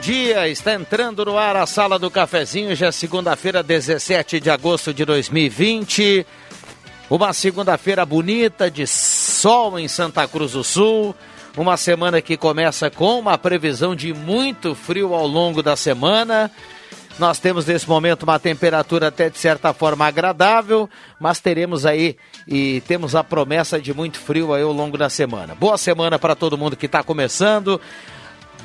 Dia. Está entrando no ar a Sala do Cafezinho, já é segunda-feira, 17 de agosto de 2020. Uma segunda-feira bonita de sol em Santa Cruz do Sul. Uma semana que começa com uma previsão de muito frio ao longo da semana. Nós temos nesse momento uma temperatura até de certa forma agradável, mas teremos aí e temos a promessa de muito frio aí ao longo da semana. Boa semana para todo mundo que está começando.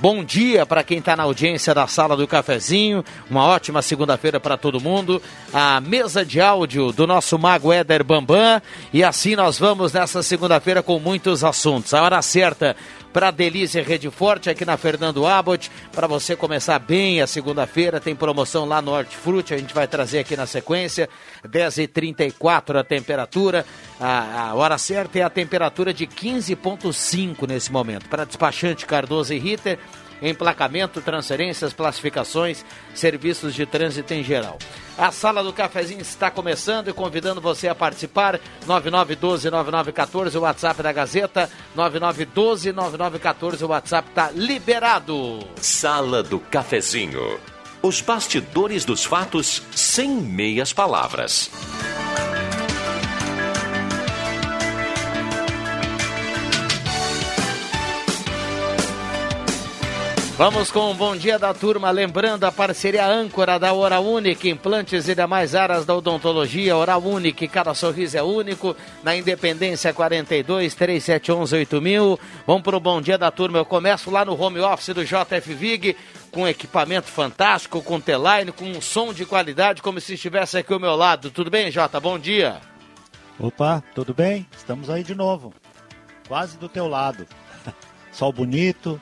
Bom dia para quem está na audiência da sala do cafezinho. Uma ótima segunda-feira para todo mundo. A mesa de áudio do nosso mago Éder Bambam. E assim nós vamos nessa segunda-feira com muitos assuntos. A hora certa para Delícia Rede Forte aqui na Fernando Abbott. Para você começar bem a segunda-feira, tem promoção lá no Hortifruti, a gente vai trazer aqui na sequência. 10h34 a temperatura. A, a hora certa é a temperatura de 15,5 nesse momento. Para despachante Cardoso e Ritter emplacamento, transferências, classificações, serviços de trânsito em geral. A sala do cafezinho está começando e convidando você a participar. 9912-9914, o WhatsApp da Gazeta. 9912-9914, o WhatsApp está liberado. Sala do cafezinho. Os bastidores dos fatos sem meias palavras. Vamos com o bom dia da turma, lembrando a parceria âncora da Hora Única, implantes e demais áreas da odontologia, Hora Única, cada sorriso é único, na Independência 42, 3711 8000. Vamos para o bom dia da turma, eu começo lá no home office do JF Vig, com equipamento fantástico, com T-Line, com um som de qualidade, como se estivesse aqui ao meu lado. Tudo bem, Jota? Bom dia. Opa, tudo bem? Estamos aí de novo, quase do teu lado. Sol bonito,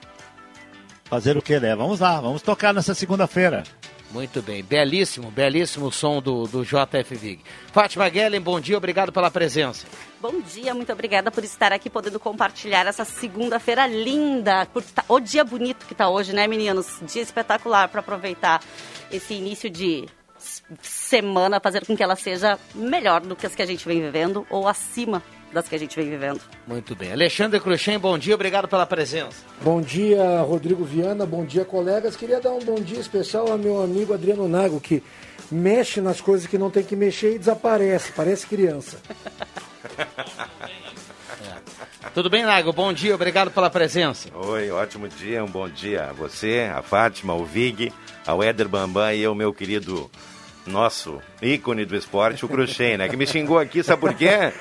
Fazer o que, né? Vamos lá, vamos tocar nessa segunda-feira. Muito bem, belíssimo, belíssimo som do, do JF Vig. Fátima Guellen, bom dia, obrigado pela presença. Bom dia, muito obrigada por estar aqui podendo compartilhar essa segunda-feira linda, por tá, o dia bonito que está hoje, né, meninos? Dia espetacular para aproveitar esse início de semana, fazer com que ela seja melhor do que as que a gente vem vivendo ou acima das que a gente vem vivendo. Muito bem. Alexandre Cruxem, bom dia, obrigado pela presença. Bom dia, Rodrigo Viana, bom dia, colegas. Queria dar um bom dia especial ao meu amigo Adriano Nago, que mexe nas coisas que não tem que mexer e desaparece, parece criança. Tudo bem, Nago? Bom dia, obrigado pela presença. Oi, ótimo dia, um bom dia a você, a Fátima, o Vig, ao Éder Bambam e ao meu querido nosso ícone do esporte, o Cruxem, né? Que me xingou aqui, sabe por quê?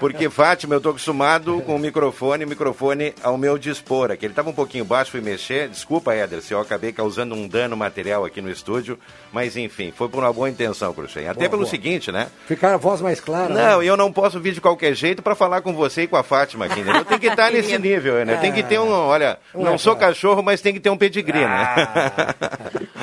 Porque, Fátima, eu tô acostumado com o microfone, o microfone ao meu dispor aqui. Ele tava um pouquinho baixo, fui mexer. Desculpa, Éder, se eu acabei causando um dano material aqui no estúdio. Mas, enfim, foi por uma boa intenção, Cruxem. Até boa, pelo boa. seguinte, né? Ficar a voz mais clara. Não, né? eu não posso vir de qualquer jeito para falar com você e com a Fátima aqui, né? Eu tenho que estar nesse nível, né? Tem que ter um, olha, não sou cachorro, mas tem que ter um pedigree, né? Ah.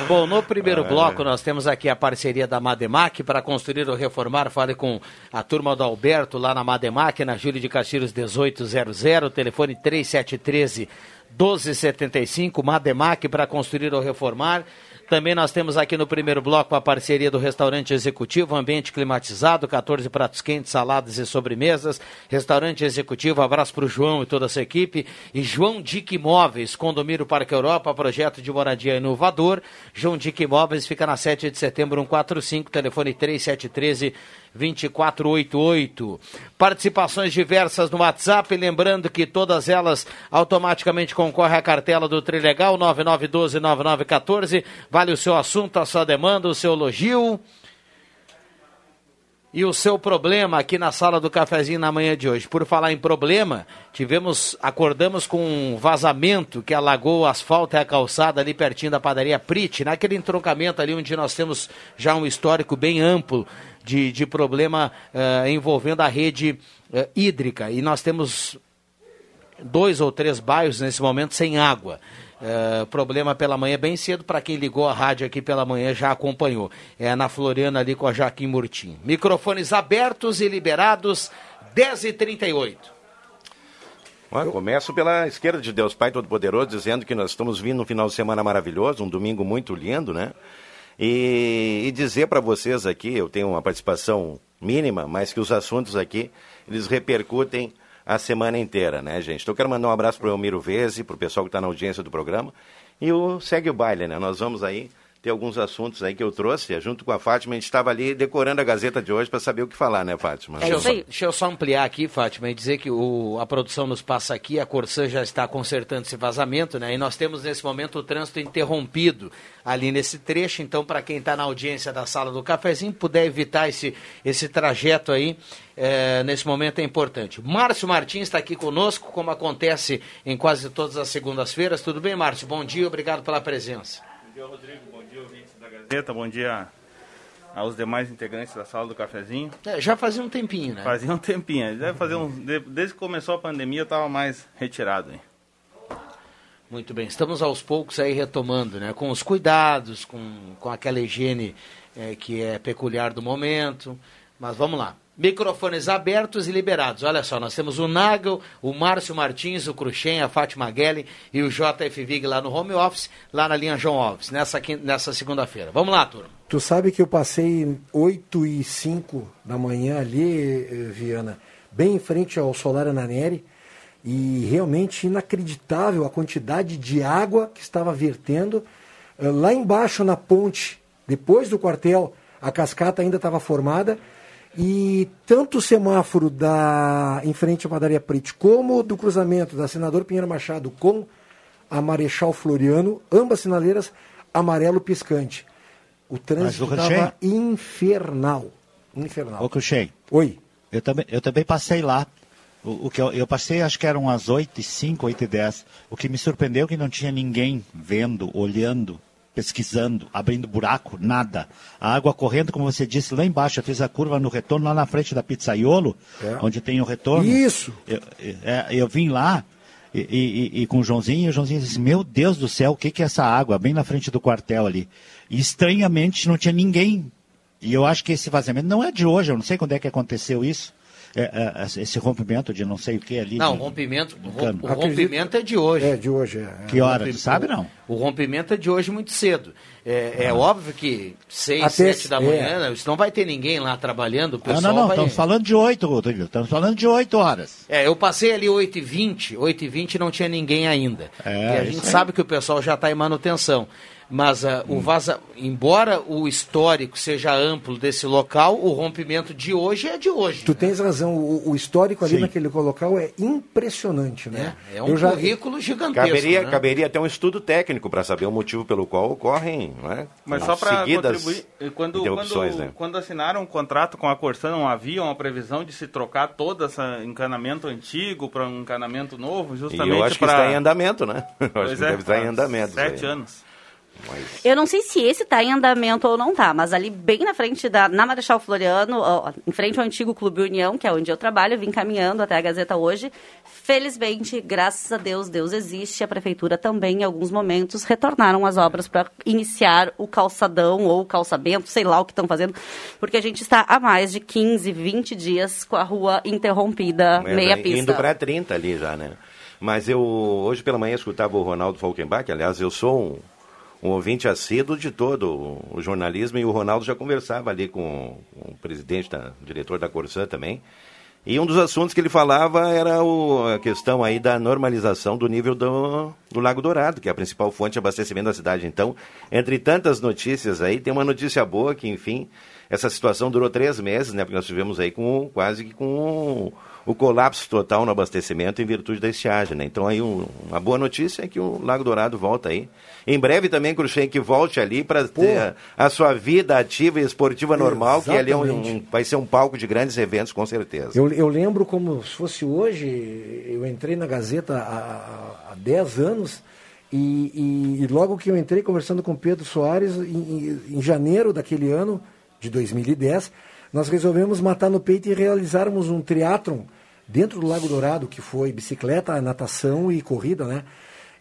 Bom, no primeiro bloco nós temos aqui a parceria da Mademac para construir ou reformar. Fale com a turma do Alberto lá na Mademac, na Júlio de Castilhos 1800, telefone 3713 1275, Mademac para construir ou reformar. Também nós temos aqui no primeiro bloco a parceria do restaurante executivo, ambiente climatizado, 14 pratos quentes, saladas e sobremesas. Restaurante executivo, abraço para o João e toda a sua equipe. E João Dick Imóveis, Condomínio Parque Europa, projeto de moradia inovador. João Dick Imóveis fica na 7 de setembro 145, telefone 3713 2488. Participações diversas no WhatsApp, lembrando que todas elas automaticamente concorrem à cartela do Trilegal 99129914. Vale o seu assunto, a sua demanda, o seu elogio. E o seu problema aqui na sala do cafezinho na manhã de hoje. Por falar em problema, tivemos, acordamos com um vazamento que alagou o asfalto e a calçada ali pertinho da padaria Prit, naquele entroncamento ali onde nós temos já um histórico bem amplo de, de problema uh, envolvendo a rede uh, hídrica. E nós temos dois ou três bairros nesse momento sem água. Uh, problema pela manhã bem cedo, para quem ligou a rádio aqui pela manhã já acompanhou. É na Floriana ali com a Jaquim Murtim. Microfones abertos e liberados, 10h38. Começo pela esquerda de Deus Pai Todo-Poderoso, dizendo que nós estamos vindo um final de semana maravilhoso, um domingo muito lindo, né? E, e dizer para vocês aqui, eu tenho uma participação mínima, mas que os assuntos aqui, eles repercutem a semana inteira, né, gente? Então, quero mandar um abraço para o Elmiro Veze, para o pessoal que está na audiência do programa. E o segue o baile, né? Nós vamos aí ter alguns assuntos aí que eu trouxe. Junto com a Fátima, a gente estava ali decorando a Gazeta de hoje para saber o que falar, né, Fátima? É deixa, eu, deixa eu só ampliar aqui, Fátima, e dizer que o, a produção nos passa aqui, a Corsã já está consertando esse vazamento, né? E nós temos nesse momento o trânsito interrompido ali nesse trecho. Então, para quem está na audiência da sala do cafezinho, puder evitar esse, esse trajeto aí, é, nesse momento é importante. Márcio Martins está aqui conosco, como acontece em quase todas as segundas-feiras. Tudo bem, Márcio? Bom dia, obrigado pela presença. Bom dia, Rodrigo dia, ouvintes da Gazeta. Bom dia aos demais integrantes da sala do cafezinho. É, já fazia um tempinho, né? Fazia um tempinho. Deve fazer um, desde que começou a pandemia eu estava mais retirado. Hein? Muito bem. Estamos aos poucos aí retomando, né? Com os cuidados, com, com aquela higiene é, que é peculiar do momento. Mas vamos lá. Microfones abertos e liberados. Olha só, nós temos o Nagel, o Márcio Martins, o Cruxem, a Fátima Gelli e o JF Vig lá no home office, lá na linha João Alves, nessa, nessa segunda-feira. Vamos lá, turma. Tu sabe que eu passei 8 e 5 da manhã ali, eh, Viana, bem em frente ao Solar Ananeri, e realmente inacreditável a quantidade de água que estava vertendo. Eh, lá embaixo na ponte, depois do quartel, a cascata ainda estava formada e tanto o semáforo da em frente à padaria Prit como do cruzamento da Senador Pinheiro Machado com a Marechal Floriano, ambas sinaleiras amarelo piscante. O trânsito estava infernal. Infernal. Ô, Cruxem. Oi. Eu também, eu também passei lá. O, o que eu, eu, passei, acho que eram as 8 e 5, 8 e 10. O que me surpreendeu é que não tinha ninguém vendo, olhando pesquisando, abrindo buraco, nada. A água correndo, como você disse, lá embaixo. Eu fiz a curva no retorno, lá na frente da Pizzaiolo, é. onde tem o retorno. Isso! Eu, eu, é, eu vim lá e, e, e, com o Joãozinho, e o Joãozinho disse, meu Deus do céu, o que, que é essa água? Bem na frente do quartel ali. E estranhamente não tinha ninguém. E eu acho que esse vazamento não é de hoje, eu não sei quando é que aconteceu isso é, é, esse rompimento de não sei o que ali. Não, de, rompimento, o rompimento é de hoje. É de hoje, é. Que hora, sabe não? O rompimento é de hoje muito cedo. É, é ah. óbvio que seis, Até sete da manhã, é. não vai ter ninguém lá trabalhando. O pessoal não, não, não, vai... estamos falando de oito, Rodrigo. Estamos falando de oito horas. É, eu passei ali oito e vinte, oito e vinte não tinha ninguém ainda. É, a gente sabe que o pessoal já está em manutenção. Mas uh, o vaza, embora o histórico seja amplo desse local, o rompimento de hoje é de hoje. Tu né? tens razão, o, o histórico ali Sim. naquele local é impressionante, né? É, é um já... currículo gigantesco. Caberia, né? caberia até um estudo técnico para saber o motivo pelo qual ocorrem, não é? Mas só para contribuir, quando, quando, né? quando assinaram um contrato com a Corsan, não havia uma previsão de se trocar todo esse encanamento antigo para um encanamento novo, justamente para... eu acho que pra... está em andamento, né? Eu acho que é, deve estar em andamento. Sete anos. Mas... Eu não sei se esse está em andamento ou não tá, mas ali bem na frente da na Marechal Floriano, ó, em frente ao antigo Clube União, que é onde eu trabalho, eu vim caminhando até a Gazeta hoje. Felizmente, graças a Deus, Deus existe. A prefeitura também, em alguns momentos, retornaram as obras para iniciar o calçadão ou o calçamento, sei lá o que estão fazendo, porque a gente está há mais de 15, 20 dias com a rua interrompida, meia pista. Indo para 30 ali já, né? Mas eu, hoje pela manhã, escutava o Ronaldo Falkenbach, aliás, eu sou um um ouvinte assíduo de todo o jornalismo e o Ronaldo já conversava ali com, o presidente, da, o diretor da Corsã também. E um dos assuntos que ele falava era o, a questão aí da normalização do nível do, do Lago Dourado, que é a principal fonte de abastecimento da cidade. Então, entre tantas notícias aí, tem uma notícia boa que, enfim, essa situação durou três meses, né? Porque nós tivemos aí com quase que com o colapso total no abastecimento em virtude da estiagem. Né? Então aí um, uma boa notícia é que o Lago Dourado volta aí. Em breve também, Cruxem, que volte ali para ter a, a, sua vida ativa e esportiva normal, Exatamente. que ali é um, um, vai ser um palco de grandes eventos, com certeza. Eu, eu lembro como se fosse hoje, eu entrei na Gazeta há, há 10 anos e, e, e, logo que eu entrei conversando com Pedro Soares, em, em, janeiro daquele ano, de 2010, nós resolvemos matar no peito e realizarmos um triatlon dentro do Lago Dourado, que foi bicicleta, natação e corrida, né?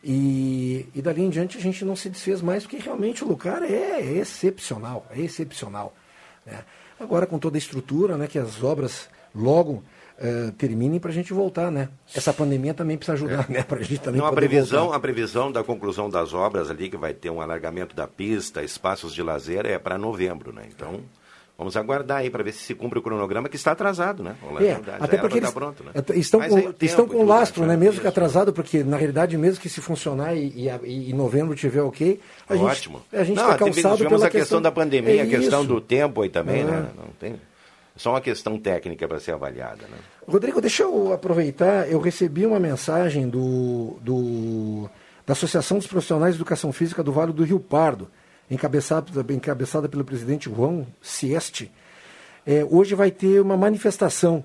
E, e dali em diante a gente não se desfez mais, porque realmente o lugar é, é excepcional, é excepcional. Né? Agora com toda a estrutura, né, que as obras logo uh, terminem para a gente voltar, né? Essa pandemia também precisa ajudar, é. né? Para a gente também Não, a previsão, voltar. a previsão da conclusão das obras ali, que vai ter um alargamento da pista, espaços de lazer, é para novembro, né? Então... Vamos aguardar aí para ver se se cumpre o cronograma que está atrasado, né? É, até porque eles pronto, né? estão com, estão com lastro, né? Mesmo que atrasado, porque na realidade mesmo que se funcionar e, e, e novembro tiver ok, a Ótimo. gente a gente está calçado pela a questão, questão da pandemia, é a questão isso. do tempo aí também, né? Não tem só uma questão técnica para ser avaliada. Né? Rodrigo, deixa eu aproveitar. Eu recebi uma mensagem do, do, da Associação dos Profissionais de Educação Física do Vale do Rio Pardo, encabeçada, encabeçada pelo presidente João Sieste. É, hoje vai ter uma manifestação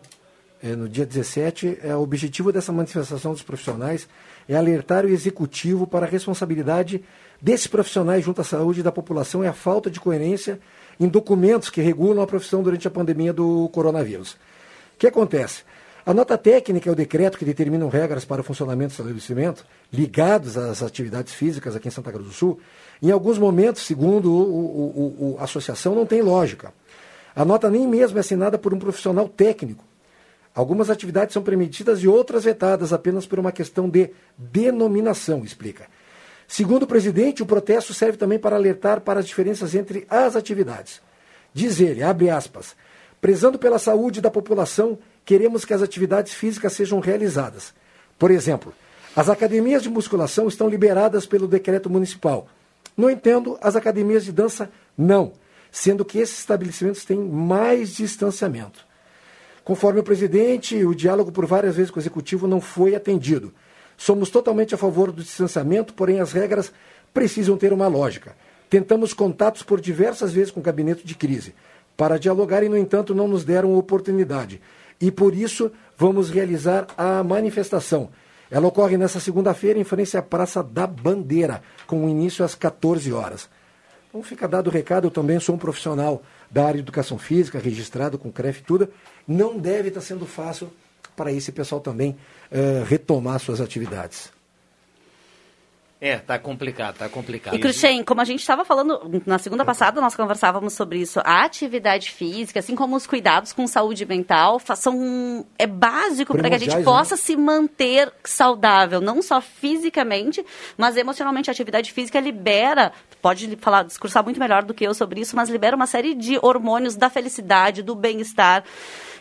é, no dia 17. É, o objetivo dessa manifestação dos profissionais é alertar o executivo para a responsabilidade desses profissionais junto à saúde da população e a falta de coerência em documentos que regulam a profissão durante a pandemia do coronavírus. O que acontece? A nota técnica é o decreto que determina regras para o funcionamento do estabelecimento, ligados às atividades físicas aqui em Santa Cruz do Sul. Em alguns momentos, segundo o, a associação, não tem lógica. A nota nem mesmo é assinada por um profissional técnico. Algumas atividades são permitidas e outras vetadas apenas por uma questão de denominação, explica. Segundo o presidente, o protesto serve também para alertar para as diferenças entre as atividades. Diz ele, abre aspas, prezando pela saúde da população, queremos que as atividades físicas sejam realizadas. Por exemplo, as academias de musculação estão liberadas pelo decreto municipal. No entanto, as academias de dança não, sendo que esses estabelecimentos têm mais distanciamento. Conforme o presidente, o diálogo por várias vezes com o executivo não foi atendido. Somos totalmente a favor do distanciamento, porém as regras precisam ter uma lógica. Tentamos contatos por diversas vezes com o gabinete de crise para dialogar e, no entanto, não nos deram oportunidade. E por isso vamos realizar a manifestação. Ela ocorre nesta segunda-feira em frente à Praça da Bandeira, com início às 14 horas. Então fica dado o recado, eu também sou um profissional da área de educação física, registrado com CREF e tudo. Não deve estar sendo fácil para esse pessoal também uh, retomar suas atividades. É, tá complicado, tá complicado. E Cruxem, como a gente estava falando na segunda passada, nós conversávamos sobre isso. A atividade física, assim como os cuidados com saúde mental, são é básico para que a gente né? possa se manter saudável, não só fisicamente, mas emocionalmente. A atividade física libera, pode falar, discursar muito melhor do que eu sobre isso, mas libera uma série de hormônios da felicidade, do bem-estar.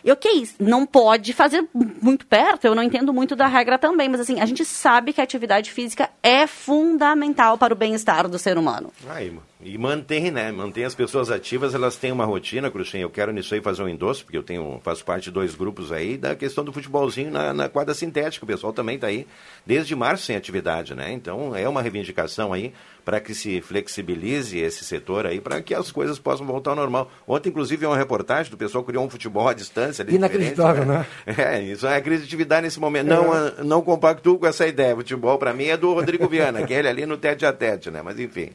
E ok, não pode fazer muito perto, eu não entendo muito da regra também, mas assim, a gente sabe que a atividade física é fundamental para o bem-estar do ser humano. Aí, e mantém, né? Mantém as pessoas ativas, elas têm uma rotina, Cruxem. Eu quero nisso aí fazer um endosso, porque eu tenho, faço parte de dois grupos aí, da questão do futebolzinho na, na quadra sintética. O pessoal também está aí desde março sem atividade, né? Então é uma reivindicação aí para que se flexibilize esse setor aí, para que as coisas possam voltar ao normal. Ontem, inclusive, é uma reportagem do pessoal criou um futebol à distância. Ali Inacreditável, né? né? É, isso é criatividade nesse momento. É. Não, não compactuo com essa ideia. Futebol, para mim, é do Rodrigo Viana, que é ele ali no tete a tete, né? Mas enfim.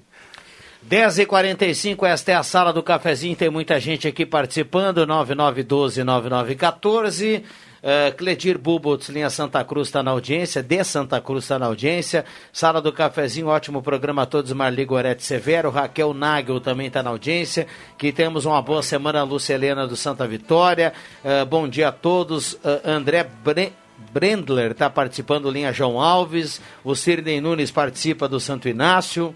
10h45, esta é a sala do cafezinho, tem muita gente aqui participando, 9912-9914. Uh, Cledir Bubots, linha Santa Cruz, está na audiência, de Santa Cruz está na audiência. Sala do Cafezinho, ótimo programa a todos, Marli Gorete Severo. Raquel Nagel também está na audiência. Que temos uma boa semana, Lúcia Helena do Santa Vitória. Uh, bom dia a todos. Uh, André Bre Brendler está participando, linha João Alves. O Sirnei Nunes participa do Santo Inácio.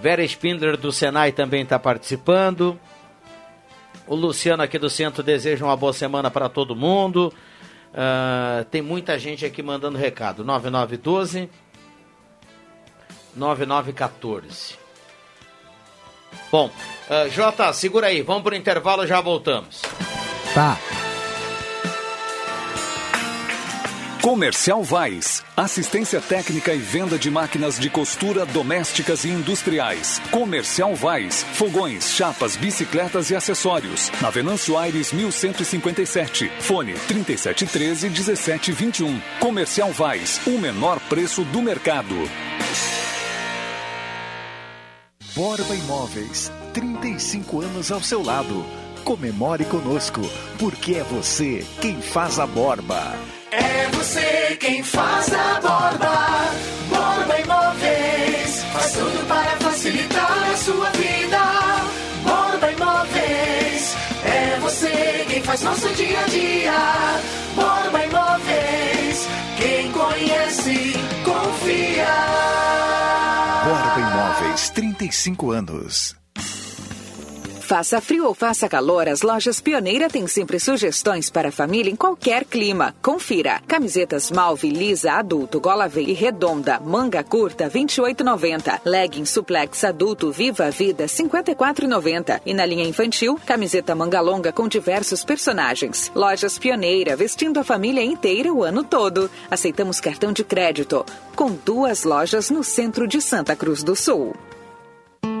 Vera Spindler do Senai também está participando. O Luciano aqui do centro deseja uma boa semana para todo mundo. Uh, tem muita gente aqui mandando recado. 9912 9914. Bom, uh, Jota, segura aí, vamos para o intervalo já voltamos. Tá. Comercial Vais. Assistência técnica e venda de máquinas de costura domésticas e industriais. Comercial Vais. Fogões, chapas, bicicletas e acessórios. Na Venâncio Aires 1157. Fone 3713 1721. Comercial Vais. O menor preço do mercado. Borba Imóveis. 35 anos ao seu lado. Comemore conosco, porque é você quem faz a borba. É você quem faz a borba. Borba Imóveis. Faz tudo para facilitar a sua vida. Borba Imóveis. É você quem faz nosso dia a dia. Borba Imóveis. Quem conhece, confia. Borba Imóveis, 35 anos. Faça frio ou faça calor, as lojas Pioneira têm sempre sugestões para a família em qualquer clima. Confira. Camisetas Malve lisa adulto, gola V e redonda, manga curta 28,90. Legging suplex adulto Viva Vida 54,90. E na linha infantil, camiseta manga longa com diversos personagens. Lojas Pioneira, vestindo a família inteira o ano todo. Aceitamos cartão de crédito, com duas lojas no centro de Santa Cruz do Sul.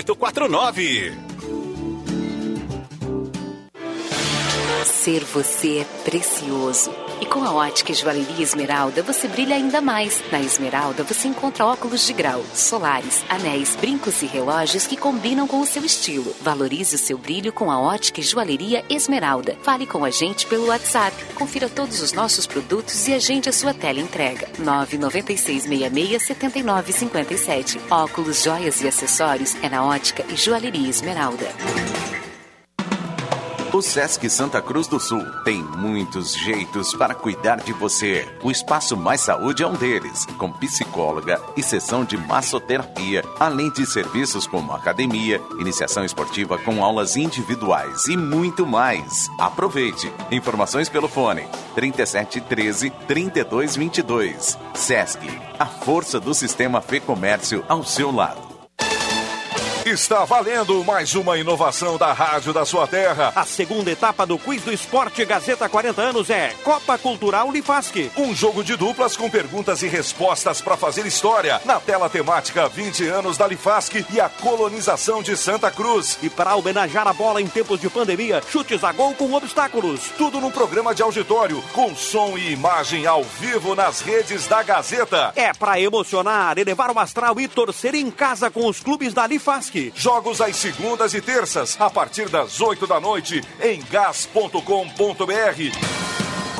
7849. 4849. Ser você é precioso. E com a ótica Joalheria Esmeralda, você brilha ainda mais. Na Esmeralda, você encontra óculos de grau, solares, anéis, brincos e relógios que combinam com o seu estilo. Valorize o seu brilho com a ótica Joalheria Esmeralda. Fale com a gente pelo WhatsApp. Confira todos os nossos produtos e agende a sua tela entrega. 996667957. Óculos, joias e acessórios é na ótica e Joalheria Esmeralda. O Sesc Santa Cruz do Sul tem muitos jeitos para cuidar de você. O Espaço Mais Saúde é um deles, com psicóloga e sessão de massoterapia, além de serviços como academia, iniciação esportiva com aulas individuais e muito mais. Aproveite. Informações pelo fone 3713 3222. Sesc, a força do sistema Fê Comércio ao seu lado. Está valendo mais uma inovação da Rádio da Sua Terra. A segunda etapa do Quiz do Esporte Gazeta 40 anos é Copa Cultural Lifasque. Um jogo de duplas com perguntas e respostas para fazer história. Na tela temática 20 anos da Lifasque e a colonização de Santa Cruz. E para homenagear a bola em tempos de pandemia, chutes a gol com obstáculos. Tudo num programa de auditório, com som e imagem ao vivo nas redes da Gazeta. É para emocionar, elevar o astral e torcer em casa com os clubes da Lifasque. Jogos às segundas e terças, a partir das 8 da noite, em gas.com.br.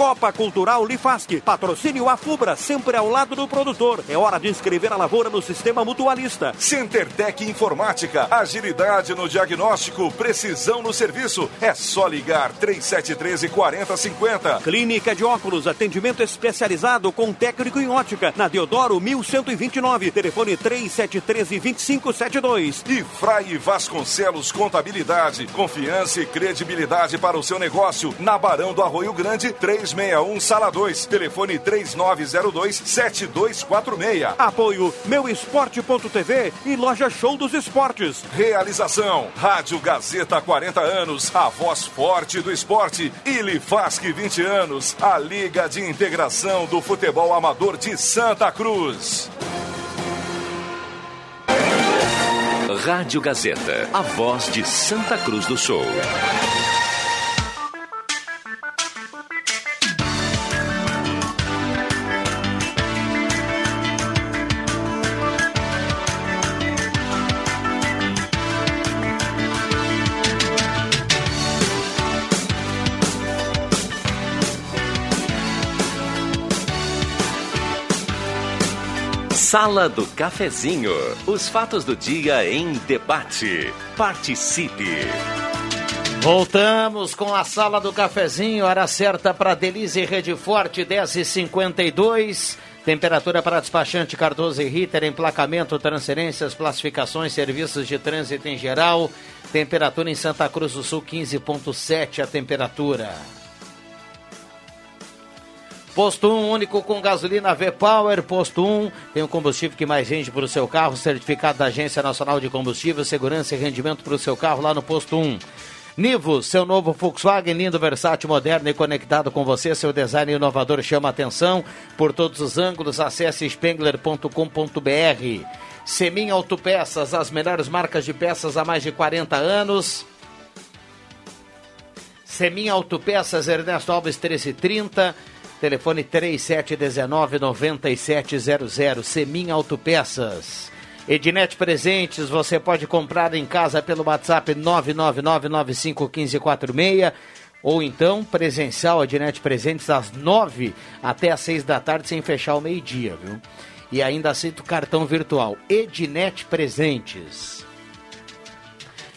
Copa Cultural Lifasque. Patrocínio Afubra, sempre ao lado do produtor. É hora de inscrever a lavoura no sistema mutualista. CenterTech Informática. Agilidade no diagnóstico, precisão no serviço. É só ligar 3713 4050. Clínica de óculos, atendimento especializado com técnico em ótica. Na Deodoro 1129. Telefone 3713 2572. E Frai Vasconcelos Contabilidade. Confiança e credibilidade para o seu negócio. Na Barão do Arroio Grande 3 361 Sala 2. Telefone 3902 7246. Apoio Meuesporte.tv e Loja Show dos Esportes. Realização Rádio Gazeta 40 anos, a voz forte do esporte. Ilifasque 20 anos, a Liga de Integração do Futebol Amador de Santa Cruz. Rádio Gazeta, a voz de Santa Cruz do Sul. Sala do Cafezinho. Os fatos do dia em debate. Participe. Voltamos com a sala do cafezinho, hora certa para Delize Rede Forte, 10h52. Temperatura para despachante Cardoso e Ritter, emplacamento, transferências, classificações, serviços de trânsito em geral. Temperatura em Santa Cruz do Sul, 15,7 a temperatura. Posto 1, único com gasolina V-Power. Posto 1 tem o combustível que mais rende para o seu carro. Certificado da Agência Nacional de Combustível, segurança e rendimento para o seu carro lá no Posto 1. Nivo, seu novo Volkswagen, lindo, versátil, moderno e conectado com você. Seu design inovador chama atenção por todos os ângulos. Acesse spengler.com.br. Semin Autopeças, as melhores marcas de peças há mais de 40 anos. Semin Autopeças, Ernesto Alves 1330. Telefone 3719-9700. Semin Autopeças. Ednet Presentes, você pode comprar em casa pelo WhatsApp 999951546 ou então presencial Ednet Presentes às 9 até às 6 da tarde sem fechar o meio-dia, viu? E ainda aceita o cartão virtual Ednet Presentes.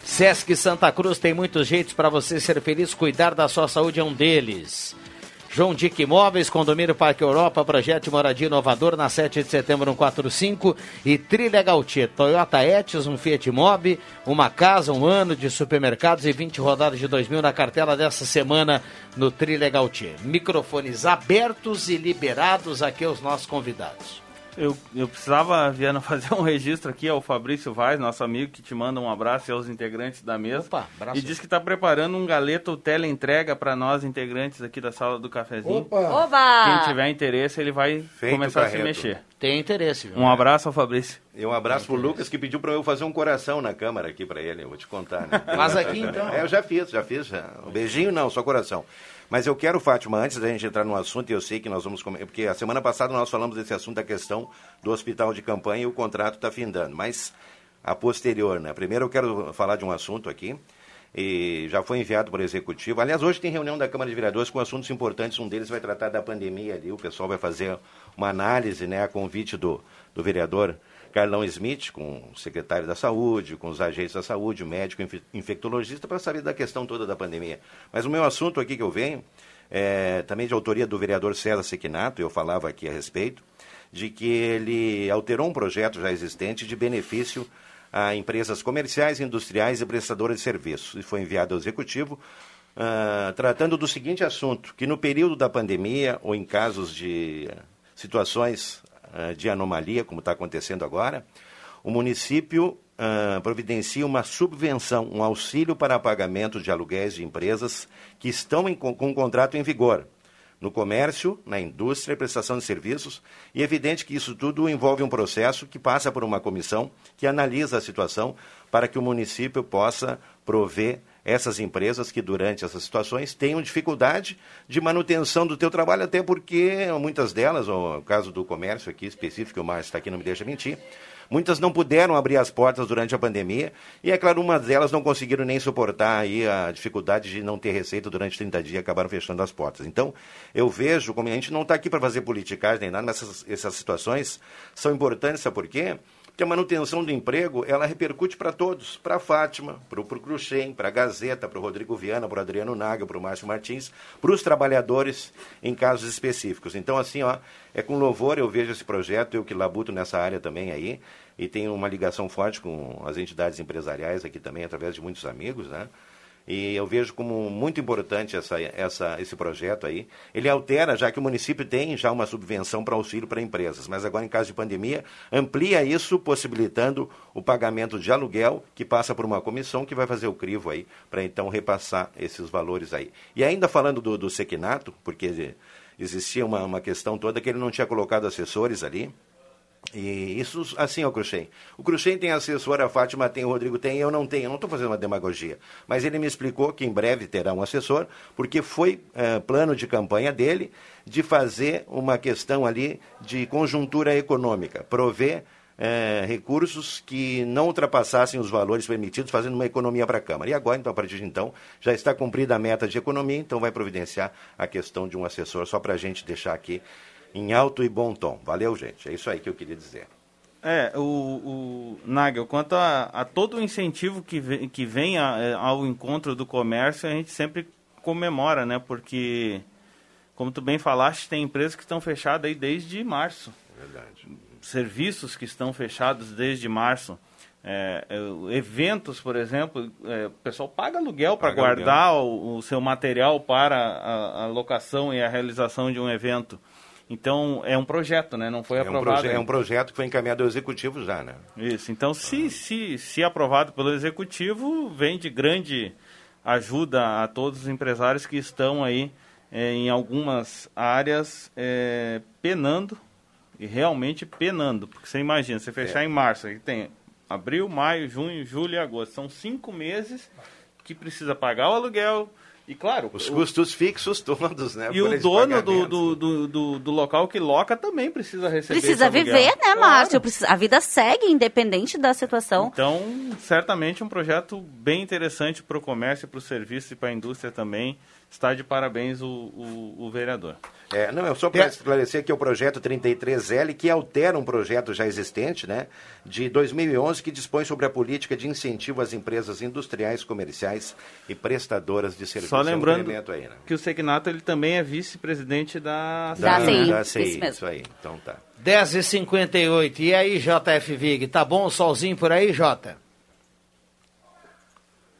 Sesc Santa Cruz tem muitos jeitos para você ser feliz, cuidar da sua saúde é um deles. João Dick Imóveis, Condomínio Parque Europa, projeto de moradia inovador na 7 de setembro 145 e Trilha Gautier, Toyota Etios, um Fiat Mobi, uma casa, um ano de supermercados e 20 rodadas de 2000 na cartela dessa semana no Trilha Gautier. Microfones abertos e liberados aqui aos nossos convidados. Eu, eu precisava, Viana, fazer um registro aqui ao Fabrício Vaz, nosso amigo, que te manda um abraço e aos integrantes da mesa. Opa, abraço. E diz que está preparando um galeto teleentrega para nós, integrantes aqui da sala do cafezinho. Opa! Opa! Quem tiver interesse, ele vai Feito começar a se mexer. Tem interesse. Viu? Um abraço ao Fabrício. E um abraço pro Lucas que pediu para eu fazer um coração na câmera aqui para ele. Eu vou te contar, né? Faz aqui então. É, eu já fiz, já fiz. Já. Um beijinho não, só coração. Mas eu quero, Fátima, antes da gente entrar no assunto, eu sei que nós vamos. Porque a semana passada nós falamos desse assunto da questão do hospital de campanha e o contrato está findando. Mas a posterior, né? Primeiro eu quero falar de um assunto aqui. E já foi enviado para o executivo. Aliás, hoje tem reunião da Câmara de Vereadores com assuntos importantes. Um deles vai tratar da pandemia ali. O pessoal vai fazer uma análise, né, a convite do, do vereador Carlão Smith, com o secretário da Saúde, com os agentes da saúde, médico infectologista, para saber da questão toda da pandemia. Mas o meu assunto aqui que eu venho, é também de autoria do vereador César Sequinato, eu falava aqui a respeito, de que ele alterou um projeto já existente de benefício a empresas comerciais, industriais e prestadoras de serviços. E foi enviado ao Executivo, uh, tratando do seguinte assunto, que no período da pandemia ou em casos de situações uh, de anomalia, como está acontecendo agora, o município uh, providencia uma subvenção, um auxílio para pagamento de aluguéis de empresas que estão em, com, com contrato em vigor no comércio, na indústria prestação de serviços, e é evidente que isso tudo envolve um processo que passa por uma comissão que analisa a situação para que o município possa prover essas empresas que durante essas situações tenham dificuldade de manutenção do teu trabalho, até porque muitas delas, o caso do comércio aqui específico, o Márcio está aqui, não me deixa mentir, muitas não puderam abrir as portas durante a pandemia e, é claro, uma delas não conseguiram nem suportar aí a dificuldade de não ter receita durante 30 dias e acabaram fechando as portas. Então, eu vejo, como a gente não está aqui para fazer politicagem nem nada, mas essas, essas situações são importantes, sabe por quê? Que a manutenção do emprego ela repercute para todos, para a Fátima, para o Cruxem, para a Gazeta, para o Rodrigo Viana, para o Adriano Naga, para o Márcio Martins, para os trabalhadores em casos específicos. Então, assim, ó, é com louvor eu vejo esse projeto, eu que labuto nessa área também aí, e tenho uma ligação forte com as entidades empresariais aqui também, através de muitos amigos, né? E eu vejo como muito importante essa, essa, esse projeto aí. Ele altera, já que o município tem já uma subvenção para auxílio para empresas, mas agora, em caso de pandemia, amplia isso, possibilitando o pagamento de aluguel, que passa por uma comissão que vai fazer o crivo aí, para então repassar esses valores aí. E ainda falando do, do Sequinato, porque existia uma, uma questão toda que ele não tinha colocado assessores ali, e isso, assim, o Cruxem. O Cruxem tem assessor, a Fátima tem, o Rodrigo tem, eu não tenho. Eu não estou fazendo uma demagogia. Mas ele me explicou que em breve terá um assessor, porque foi é, plano de campanha dele de fazer uma questão ali de conjuntura econômica, prover é, recursos que não ultrapassassem os valores permitidos, fazendo uma economia para a Câmara. E agora, então, a partir de então, já está cumprida a meta de economia, então vai providenciar a questão de um assessor, só para a gente deixar aqui em alto e bom tom. Valeu, gente. É isso aí que eu queria dizer. É, o, o Nagel, quanto a, a todo o incentivo que vem, que vem a, é, ao encontro do comércio, a gente sempre comemora, né? Porque, como tu bem falaste, tem empresas que estão fechadas aí desde março. Verdade. Serviços que estão fechados desde março. É, é, eventos, por exemplo, é, o pessoal paga aluguel para guardar o, o, seu material para a, a locação e a realização de um evento. Então, é um projeto, né? Não foi é aprovado. Um é um projeto que foi encaminhado ao executivo já, né? Isso. Então, se, se, se aprovado pelo executivo, vem de grande ajuda a todos os empresários que estão aí é, em algumas áreas é, penando, e realmente penando. Porque você imagina, você fechar é. em março, aí tem abril, maio, junho, julho e agosto. São cinco meses que precisa pagar o aluguel, e claro. Os custos fixos todos, né? E o dono do, do, do, do, do local que loca também precisa receber. Precisa viver, né, Márcio? Claro. A vida segue, independente da situação. Então, certamente um projeto bem interessante para o comércio, para o serviço e para a indústria também. Está de parabéns o, o, o vereador. É, não, é só para esclarecer que é o projeto 33L, que altera um projeto já existente, né, de 2011, que dispõe sobre a política de incentivo às empresas industriais, comerciais e prestadoras de serviços. Só lembrando é um aí, né? que o Segnato ele também é vice-presidente da, da, CI. Da CI, isso, isso, aí. Então tá. 10h58. E aí, JF Vig, tá bom o solzinho por aí, Jota?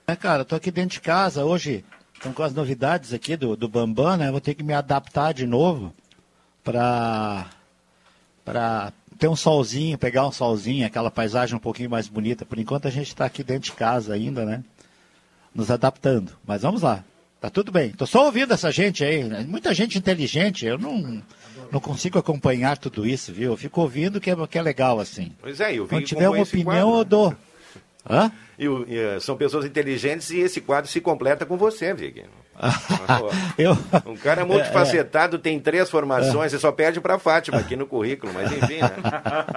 É, cara, tô aqui dentro de casa hoje Estão com as novidades aqui do, do Bambam, né? Vou ter que me adaptar de novo para para ter um solzinho, pegar um solzinho, aquela paisagem um pouquinho mais bonita. Por enquanto a gente está aqui dentro de casa ainda, né? Nos adaptando. Mas vamos lá. Tá tudo bem. Tô só ouvindo essa gente aí. Né? Muita gente inteligente. Eu não, não consigo acompanhar tudo isso, viu? Eu fico ouvindo que é, que é legal assim. Pois é, eu vi Quando tiver uma opinião, eu dou. Hã? E, e, eh, são pessoas inteligentes e esse quadro se completa com você, Vig. eu, um cara multifacetado, é, tem três formações, é. você só perde para Fátima aqui no currículo, mas enfim, né?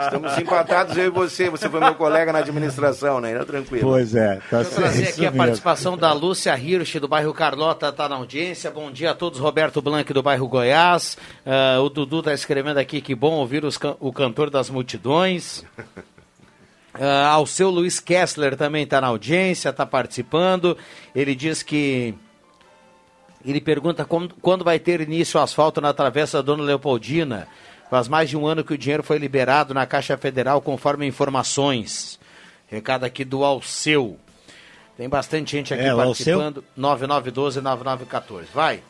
Estamos empatados, eu e você. Você foi meu colega na administração, né? Não, tranquilo. Pois é, tá Vou trazer aqui a participação da Lúcia Hirsch, do bairro Carlota, está na audiência. Bom dia a todos, Roberto Blanc, do bairro Goiás. Uh, o Dudu está escrevendo aqui que bom ouvir os, o cantor das multidões. Uh, ao seu Luiz Kessler também está na audiência, está participando. Ele diz que. Ele pergunta como, quando vai ter início o asfalto na travessa Dona Leopoldina. Faz mais de um ano que o dinheiro foi liberado na Caixa Federal, conforme informações. Recado aqui do Alceu. Tem bastante gente aqui é, participando. 9912-9914. Vai.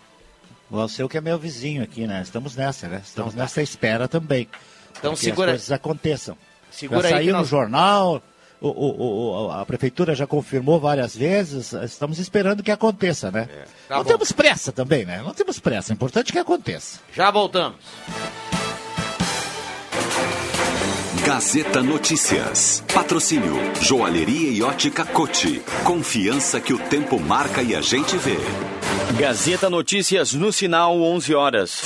O Alceu que é meu vizinho aqui, né? Estamos nessa, né? Estamos então, tá. nessa espera também. Então segura. As coisas aconteçam. Segura já saiu nós... no jornal, o, o, o, a prefeitura já confirmou várias vezes, estamos esperando que aconteça, né? É. Tá não bom. temos pressa também, né? Não temos pressa, é importante que aconteça. Já voltamos. Gazeta Notícias. Patrocínio Joalheria e Ótica Cote. Confiança que o tempo marca e a gente vê. Gazeta Notícias no sinal 11 horas.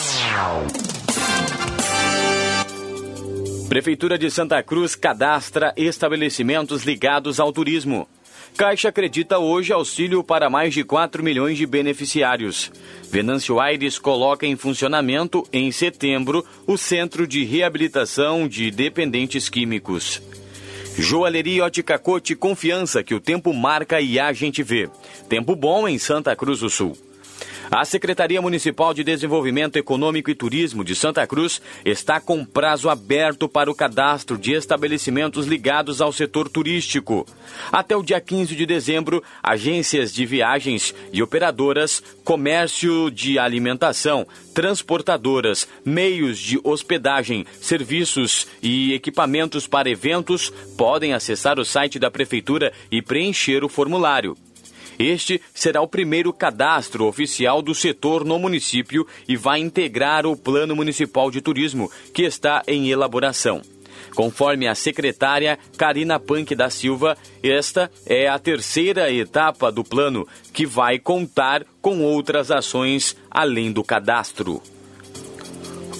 Prefeitura de Santa Cruz cadastra estabelecimentos ligados ao turismo. Caixa acredita hoje auxílio para mais de 4 milhões de beneficiários. Venâncio Aires coloca em funcionamento, em setembro, o Centro de Reabilitação de Dependentes Químicos. Joalheria Ótica Cote, confiança que o tempo marca e a gente vê. Tempo bom em Santa Cruz do Sul. A Secretaria Municipal de Desenvolvimento Econômico e Turismo de Santa Cruz está com prazo aberto para o cadastro de estabelecimentos ligados ao setor turístico. Até o dia 15 de dezembro, agências de viagens e operadoras, comércio de alimentação, transportadoras, meios de hospedagem, serviços e equipamentos para eventos podem acessar o site da Prefeitura e preencher o formulário. Este será o primeiro cadastro oficial do setor no município e vai integrar o Plano Municipal de Turismo, que está em elaboração. Conforme a secretária Karina Punk da Silva, esta é a terceira etapa do plano, que vai contar com outras ações além do cadastro.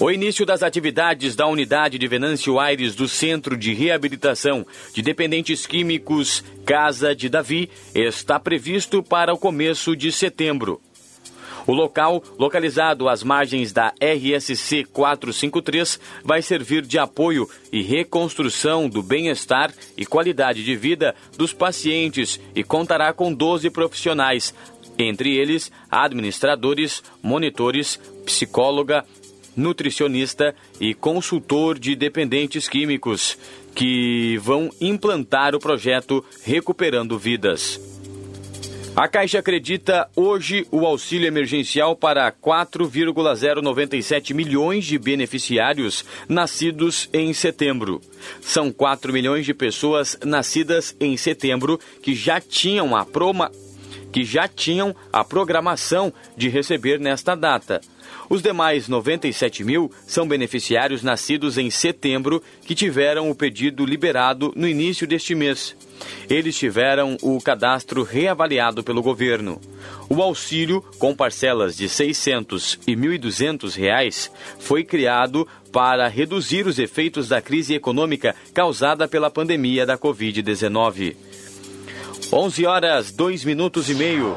O início das atividades da unidade de Venâncio Aires do Centro de Reabilitação de Dependentes Químicos Casa de Davi está previsto para o começo de setembro. O local, localizado às margens da RSC 453, vai servir de apoio e reconstrução do bem-estar e qualidade de vida dos pacientes e contará com 12 profissionais, entre eles administradores, monitores, psicóloga, nutricionista e consultor de dependentes químicos, que vão implantar o projeto Recuperando Vidas. A Caixa acredita hoje o auxílio emergencial para 4,097 milhões de beneficiários nascidos em setembro. São 4 milhões de pessoas nascidas em setembro que já tinham a proma que já tinham a programação de receber nesta data. Os demais 97 mil são beneficiários nascidos em setembro que tiveram o pedido liberado no início deste mês. Eles tiveram o cadastro reavaliado pelo governo. O auxílio, com parcelas de R$ 600 e 1.200 reais, foi criado para reduzir os efeitos da crise econômica causada pela pandemia da Covid-19. 11 horas, 2 minutos e meio.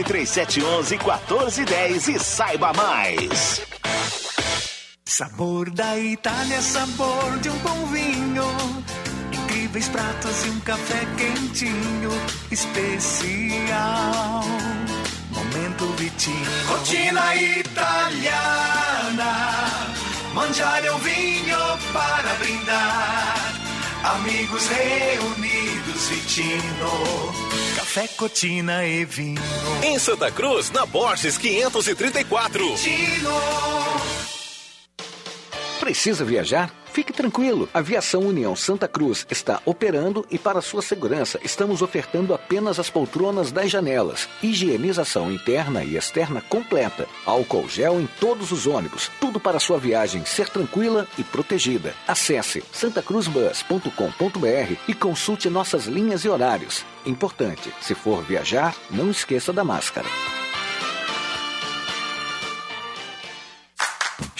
3711 1410 e saiba mais. Sabor da Itália, sabor de um bom vinho. Incríveis pratos e um café quentinho, especial. Momento Vitinho. Rotina italiana. Mangiare un vinho para brindar. Amigos reunidos, Vitino. Café, cotina e vinho. Em Santa Cruz, na Borges 534. Vitino. Precisa viajar? Fique tranquilo, a Aviação União Santa Cruz está operando e para sua segurança estamos ofertando apenas as poltronas das janelas, higienização interna e externa completa, álcool gel em todos os ônibus, tudo para sua viagem ser tranquila e protegida. Acesse santacruzbus.com.br e consulte nossas linhas e horários. Importante, se for viajar, não esqueça da máscara.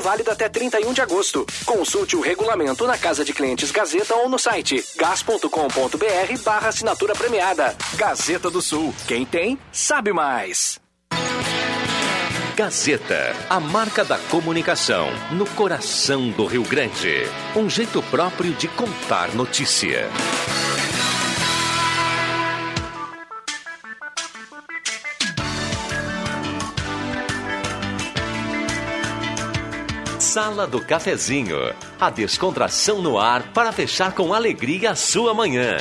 válida até 31 de agosto. Consulte o regulamento na Casa de Clientes Gazeta ou no site gas.com.br barra assinatura premiada. Gazeta do Sul. Quem tem, sabe mais. Gazeta, a marca da comunicação no coração do Rio Grande. Um jeito próprio de contar notícia. Sala do Cafezinho, a descontração no ar para fechar com alegria a sua manhã.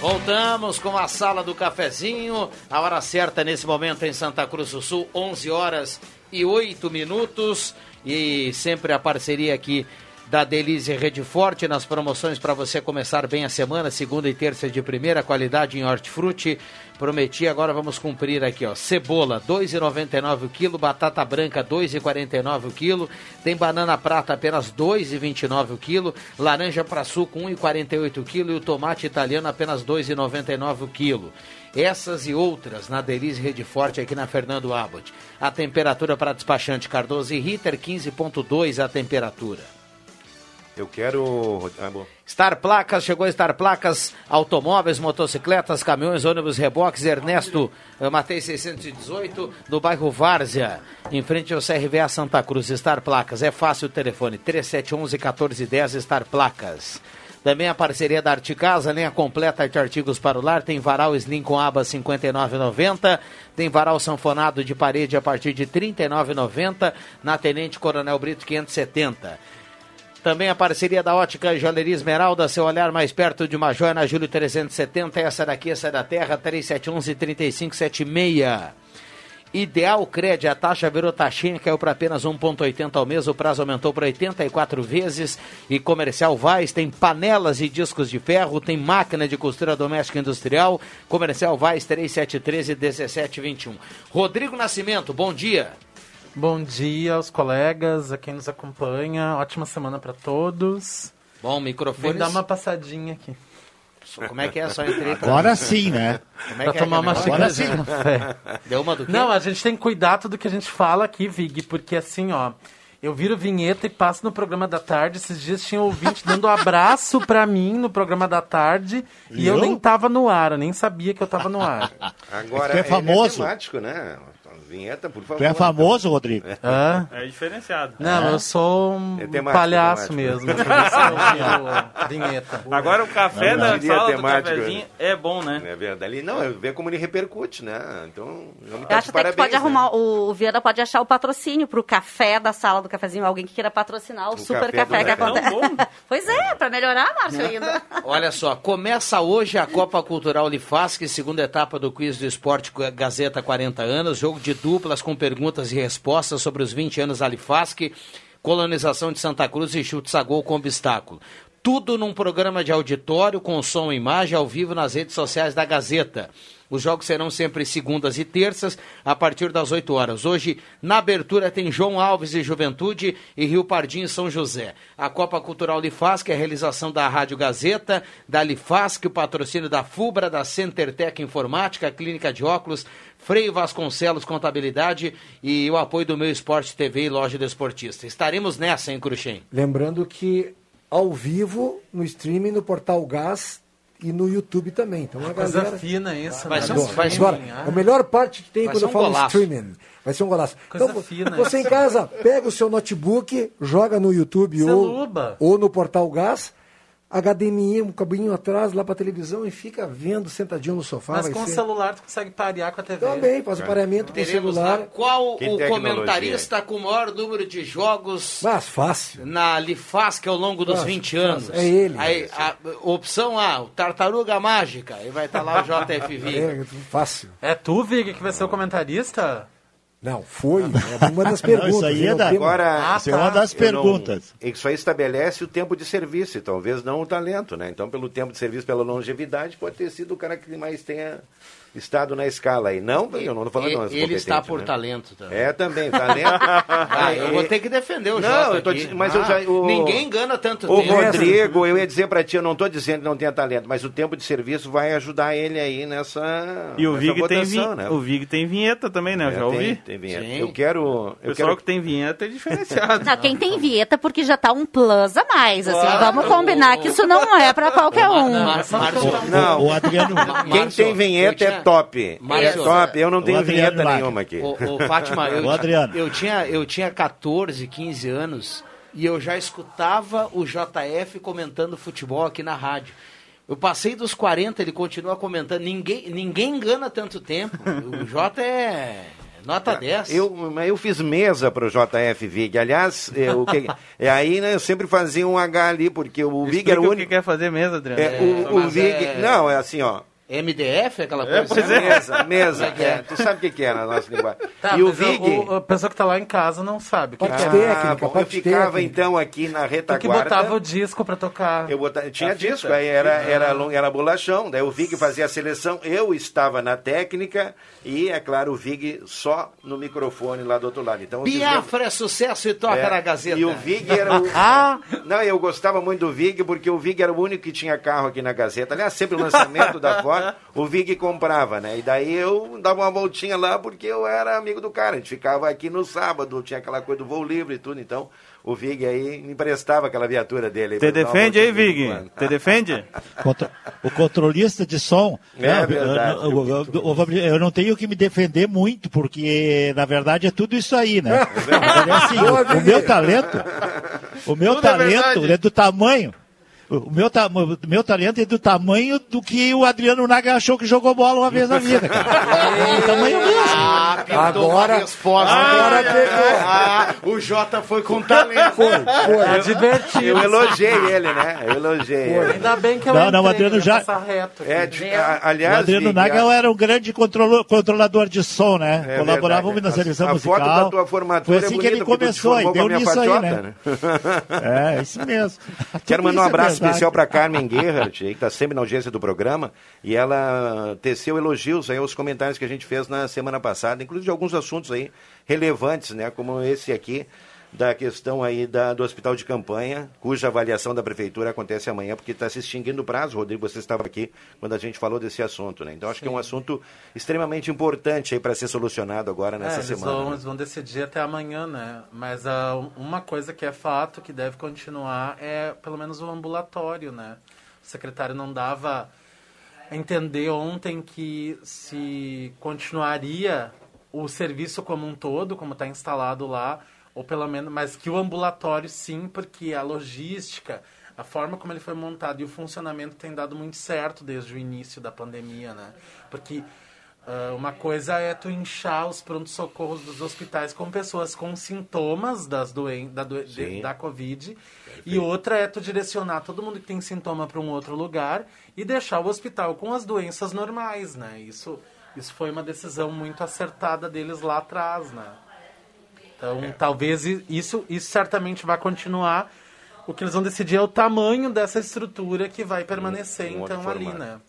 Voltamos com a sala do cafezinho. A hora certa nesse momento em Santa Cruz do Sul, 11 horas e 8 minutos. E sempre a parceria aqui da Delize Rede Forte nas promoções para você começar bem a semana, segunda e terça de primeira qualidade em hortifruti. Prometi, agora vamos cumprir aqui, ó. Cebola, 2,99 o quilo, batata branca, 2,49 o quilo, tem banana prata apenas 2,29 o quilo, laranja para suco, 1,48 o quilo e o tomate italiano apenas 2,99 o quilo. Essas e outras na Delize Rede Forte aqui na Fernando Abbott. A temperatura para despachante Cardoso e Ritter, 15,2 a temperatura. Eu quero. Ah, Placas, chegou Star Placas, automóveis, motocicletas, caminhões, ônibus, reboques, Ernesto Matei 618, no bairro Várzea, em frente ao CRVA Santa Cruz. Star Placas, é fácil o telefone, 3711-1410, Star Placas. Também a parceria da Arte Casa, linha completa de artigos para o lar, tem varal Slim com aba 59,90, tem varal sanfonado de parede a partir de 39,90, na Tenente Coronel Brito 570. Também a parceria da Ótica Joalheria Esmeralda, seu olhar mais perto de uma joia na Júlio 370. Essa daqui, essa é da Terra, 3711-3576. Ideal Cred, a taxa virou taxinha, caiu para apenas 1,80 ao mês, o prazo aumentou para 84 vezes. E Comercial Vaz tem panelas e discos de ferro, tem máquina de costura doméstica industrial. Comercial Vaz 3713 1721. Rodrigo Nascimento, bom dia. Bom dia aos colegas, a quem nos acompanha. Ótima semana para todos. Bom, microfone. Vem dar uma passadinha aqui. Como é que é? Só entrei pra... Agora sim, né? Como é pra que tomar é uma Agora sim. xícara de café. Deu uma do quê? Não, a gente tem que cuidar tudo que a gente fala aqui, Vig, porque assim, ó, eu viro vinheta e passo no programa da tarde. Esses dias tinha ouvinte dando um abraço pra mim no programa da tarde e eu Eu? nem tava no ar, eu nem sabia que eu tava no ar. Agora Tu é famoso? É né? Vinheta, por favor. Tu é famoso, Rodrigo? Hã? É diferenciado. Não, eu sou um É temático, palhaço temático. mesmo. o vinheta. Agora o café Não, da sala do temático, cafezinho é bom, né? É verdade. Não, é ver como ele repercute, né? Então, vamos Eu acho até que pode né? arrumar, o, o Viana pode achar o patrocínio pro café da sala do cafezinho, alguém que queira patrocinar o, super café café, do que acontece. pois é, pra melhorar, Márcio, ainda. Olha só, começa hoje a Copa Cultural Lifasque, segunda etapa do quiz do Esporte Gazeta 40 anos, jogo de duplas com perguntas e respostas sobre os 20 anos da Lifasque, colonização de Santa Cruz e chutes a gol com obstáculo. Tudo num programa de auditório com som e imagem ao vivo nas redes sociais da Gazeta. Os jogos serão sempre segundas e terças, a partir das 8 horas. Hoje, na abertura, tem João Alves e Juventude e Rio Pardinho e São José. A Copa Cultural Lifasc é a realização da Rádio Gazeta, da Lifasc, o patrocínio da FUBRA, da CenterTech Informática, Clínica de Óculos, Freio Vasconcelos Contabilidade e o apoio do Meu Esporte TV e Loja do Esportista. Estaremos nessa, hein, Cruxem? Lembrando que ao vivo, no streaming, no Portal Gás e no YouTube também. Então a Coisa galera... fina isso, Vai né? ser um- Adoro. vai um- Agora, a melhor parte que tem Vai quando ser eu um falo golaço. streaming. Vai ser um golaço. Coisa então, fina você em casa, pega o seu notebook, joga no YouTube ou, Celuba. ou no Portal Gás, HDMI, um cabinho atrás lá pra televisão e fica vendo sentadinho no sofá. Mas com o ser- celular tu consegue parear com a TV. Também, faz o pareamento com o celular. lá qual Que o tecnologia. comentarista com o maior número de jogos Mas fácil. na Lifasc ao longo dos Fácil, 20 anos. fácil. É ele. Aí, a, opção A, o Tartaruga Mágica. Aí vai estar lá o JFV. É, fácil. É tu, Vig, que vai ser o comentarista? Não, foi. É uma das perguntas. isso aí é não da- tem- Agora, Isso é uma das eu não- perguntas. isso aí estabelece o tempo de serviço, e talvez não o talento, né? Então, pelo tempo de serviço, pela longevidade, pode ter sido o cara que mais tenha estado na escala aí. Não, eu não estou falando não, Ele está por né? talento também. É, também, talento. Ah, eu É, vou é- ter que defender o Não, eu tô aqui. mas eu Ah, já- o- Ninguém engana tanto O tempo. Rodrigo, eu ia dizer pra ti, eu não estou dizendo que não tenha talento, mas o tempo de serviço vai ajudar ele aí nessa, E o nessa Vig, tem, votação, vi- né? o Vig tem vinheta também, né? Eu É, já tem- ouvi. tem vinheta. Sim. Eu quero- eu O pessoal quero- que tem vinheta é diferenciado. Não, quem tem vinheta porque já tá um plus a mais, assim, Claro. vamos combinar que isso não é pra qualquer um. Não, o Adriano- quem tem vinheta eu é top. Márcio, é top. Eu não o tenho vinheta nenhuma aqui. Ô, ô, Fátima, eu, O Adriano. eu, tinha, eu tinha 14, 15 anos e eu já escutava o JF comentando futebol aqui na rádio. Eu passei dos 40, ele continua comentando. Ninguém, ninguém engana tanto tempo. O J é nota 10. Eu, mas eu fiz mesa pro JF Vig. Aliás, é, o que, é, aí né, eu sempre fazia um H ali, porque o Vig era o o que único. quer fazer mesmo, Adriano. É, o, o mas Vig. é- Não, é assim, ó. MDF, aquela É, coisa? pois é. Mesa, mesa. É que é. Tu sabe o que, que é na nossa linguagem. Tá, e o Vig. o- a pessoa que tá lá em casa não sabe. o que Parte que é. técnica, bom, eu ficava técnica. então aqui na Tu que retaguarda. botava o disco pra tocar. Eu botava, tinha fita? disco, aí era, era, Ah. long- era bolachão, daí o Vig fazia a seleção, eu estava na técnica e, é claro, o Vig só no microfone lá do outro lado. Então, Biafra é sucesso e toca É, na Gazeta. E o Vig era o. Não, eu gostava muito do Vig, porque o Vig era o único que tinha carro aqui na Gazeta. Aliás, sempre o lançamento da O Vig comprava, né? E daí eu dava uma voltinha lá, porque eu era amigo do cara. A gente ficava aqui no sábado, tinha aquela coisa do voo livre e tudo. Então, o Vig aí me emprestava aquela viatura dele. Te defende aí, Vig? Te defende? Contro- O controlista de som. É né, verdade. eu, eu- eu- eu- não tenho que me defender muito, porque na verdade é tudo isso aí, né? É assim, o, o meu talento, o meu Tudo é talento verdade. é do tamanho. O meu, ta- o meu talento é do tamanho do que o Adriano Naga achou que jogou bola uma vez na vida, cara. É do tamanho mesmo. Ah, Agora- resposta. agora pegou. Ah, o Jota foi com talento. Foi, foi. É divertido. Eu elogiei ele, né? Eu elogiei. ele. Ainda bem que eu Não, não, o Adriano eu ia já- passar reto. É, de- a- aliás, o Adriano Naga a- era um grande controlo- controlador de som, né? É Colaborava verdade. muito na A- seleção a musical. foto da tua formatura Foi assim é que ele começou, e deu a nisso aí, né? né? É, isso mesmo. Quero mandar um é abraço. Especial para Carmen Guerra, que está sempre na audiência do programa, e ela teceu elogios aí aos comentários que a gente fez na semana passada, inclusive de alguns assuntos aí relevantes, né, como esse aqui da questão aí da, do hospital de campanha, cuja avaliação da prefeitura acontece amanhã, porque está se extinguindo o prazo. Rodrigo, você estava aqui quando a gente falou desse assunto, né? Então acho que é um assunto extremamente importante aí para ser solucionado agora nessa É, eles semana. Vão, né? eles vão decidir até amanhã, né? Mas ah, uma coisa que é fato, que deve continuar, é pelo menos o ambulatório, né? O secretário não dava a entender ontem que se continuaria o serviço como um todo, como está instalado lá, ou pelo menos, mas que o ambulatório sim, porque a logística, a forma como ele foi montado e o funcionamento tem dado muito certo desde o início da pandemia, né? Porque ah, uma coisa é tu inchar os prontos-socorros dos hospitais com pessoas com sintomas das doen da, do de- da Covid. E outra é tu direcionar todo mundo que tem sintoma para um outro lugar e deixar o hospital com as doenças normais, né? Isso, isso foi uma decisão muito acertada deles lá atrás, né? Então, talvez i- isso, isso certamente vai continuar, O que eles vão decidir é o tamanho dessa estrutura que vai permanecer, Um outro então, ali, né?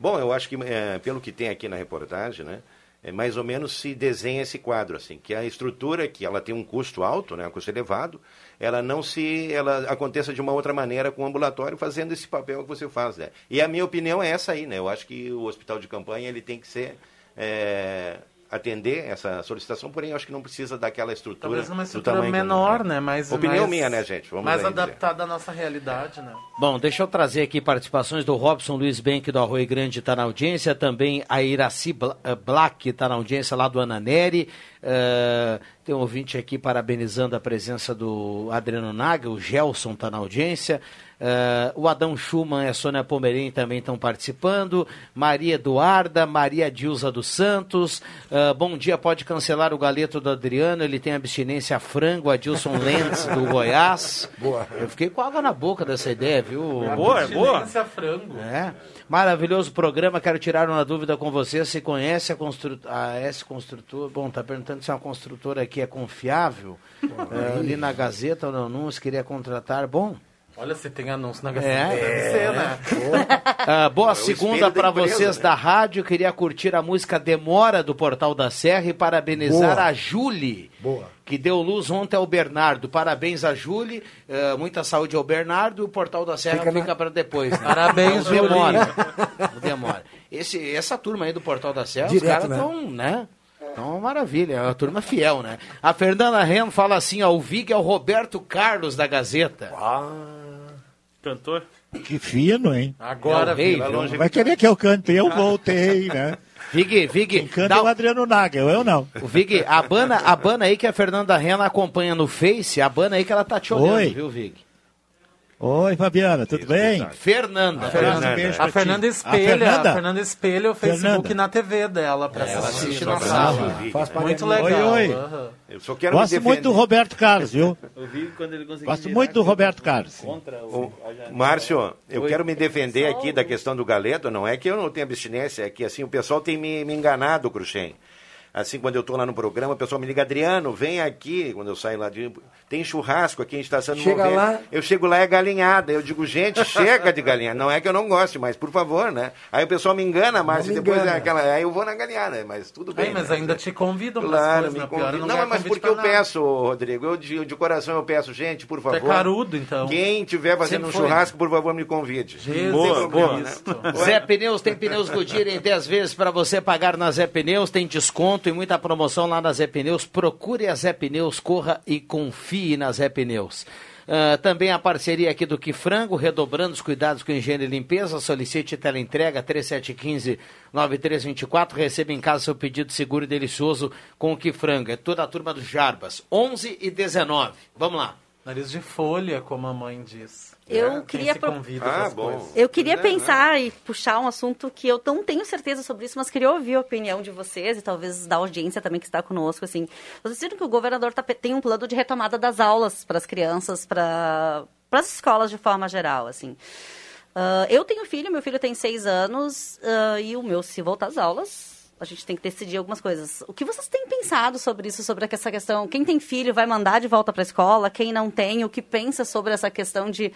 Bom, eu acho que, é, pelo que tem aqui na reportagem, né, é mais ou menos se desenha esse quadro, assim, que a estrutura, que ela tem um custo alto, né, um custo elevado, ela não se, ela aconteça de uma outra maneira com o ambulatório, fazendo esse papel que você faz, né. E a minha opinião é essa aí, né, eu acho que o hospital de campanha, ele tem que ser, é, atender essa solicitação, porém eu acho que não precisa daquela estrutura, Talvez numa do estrutura que- menor, né? Mais, Opinião mais- minha, né, gente? Vamos mais adaptada à nossa realidade, né? Bom, deixa eu trazer aqui participações do Robson Luiz Benck do Arroio Grande está na audiência, também a Iraci eh, Black está na audiência lá do Ananeri. Eh, tem um ouvinte aqui parabenizando a presença do Adriano Naga, o Gelson está na audiência. Eh, o Adão Schumann e a Sônia Pomerim também estão participando. Maria Eduarda, Maria Dilza dos Santos. Eh, bom dia, pode cancelar o galeto do Adriano, ele tem abstinência a frango, Adilson Lentz do Goiás. Boa. Eu fiquei com água na boca dessa ideia, viu? É boa, é boa. Abstinência a frango. É. Maravilhoso programa. Quero tirar uma dúvida com você. Se conhece a, constru... a S Construtora? Bom, tá perguntando se uma construtora aqui é confiável. É, ali na Gazeta ou no anúncio, queria contratar. Bom. Olha, se tem anúncio na É. Gazeta, deve ser, né? Ah, boa É segunda para vocês né? da rádio. Queria curtir a música Demora do Portal da Serra e parabenizar Boa. a Júlia. Boa. Que deu luz ontem ao Bernardo. Parabéns a Júlia. eh, muita saúde ao Bernardo. E o Portal da Serra Fica fica, na- para depois. né? Parabéns, Não demora. Não demora. Esse, essa turma aí do Portal da Serra, Direto, os caras né? estão, né? Então, maravilha, é uma turma fiel, né? A Fernanda Ren fala assim, ó, o Vig é o Roberto Carlos da Gazeta. Cantor? Que fino, hein? Agora, É o rei, viu? viu? Vai querer que eu cante, eu voltei, né? Vig, Vig, Quem canta é o Adriano Nagel, eu não. O Vig, a Bana, a Bana aí que a Fernanda Rena acompanha no Face, a Bana aí que ela tá te olhando, Oi. viu, Vig? Oi, Fabiana, tudo bem? Fernanda. Fernanda, um beijo A Fernanda espelha, A Fernanda? a Fernanda espelha o Facebook Fernanda. na TV dela pra Ela assistir. na sala. Muito legal. Oi, oi. Aham. Eu só quero Gosto muito do. Roberto Carlos, viu? Eu vi quando ele conseguiu Gosto muito do Roberto Carlos. Contra o, a janela. Márcio, eu Oi. quero me defender aqui da questão do galeto. Não é que eu não tenho abstinência, é que assim, o pessoal tem me, me enganado, Cruxem. Assim, quando eu estou lá no programa, o pessoal me liga, Adriano, vem aqui, quando eu saio lá de. Tem churrasco aqui, a gente está sendo Chega lá. Eu chego lá, é galinhada. Eu digo, gente, chega de galinhada. Não é que eu não goste, mas por favor, né? Aí o pessoal me engana, mas depois engana. é aquela. Aí eu vou na galinhada, mas tudo bem. Aí, mas né? ainda te convidam pras Claro, coisas, me né? Pior é convida. não Não, mas porque eu nada. peço, Rodrigo, eu de, de coração eu peço, gente, por é favor. carudo, então. Quem tiver fazendo Sempre um foi, churrasco, por favor, me convide. Jesus tem problema, né? Zé Pneus tem pneus Goodyear em 10 vezes para você pagar na Zé Pneus, tem desconto e muita promoção lá na Zé Pneus. Procure a Zé Pneus, corra e confie na Zé Pneus. Ah, também a parceria aqui do Que Frango, redobrando os cuidados com higiene e limpeza. Solicite teleentrega 3715-9324. Receba em casa seu pedido seguro e delicioso com o Que Frango. É toda a turma do Jarbas. 11 e 19. Vamos lá. Nariz de folha, como a mãe diz. Eu Quem queria pro- Ah, bom. Eu queria Né, pensar e puxar um assunto que eu não tenho certeza sobre isso, mas queria ouvir a opinião de vocês e talvez da audiência também que está conosco. Assim, vocês viram que o governador tá tem um plano de retomada das aulas para as crianças, para as escolas de forma geral, assim. Ah, eu tenho filho, meu filho tem seis anos ah, e o meu, se voltar às aulas, a gente tem que decidir algumas coisas. O que vocês têm pensado sobre isso, sobre essa questão? Quem tem filho vai mandar de volta para a escola? Quem não tem, o que pensa sobre essa questão de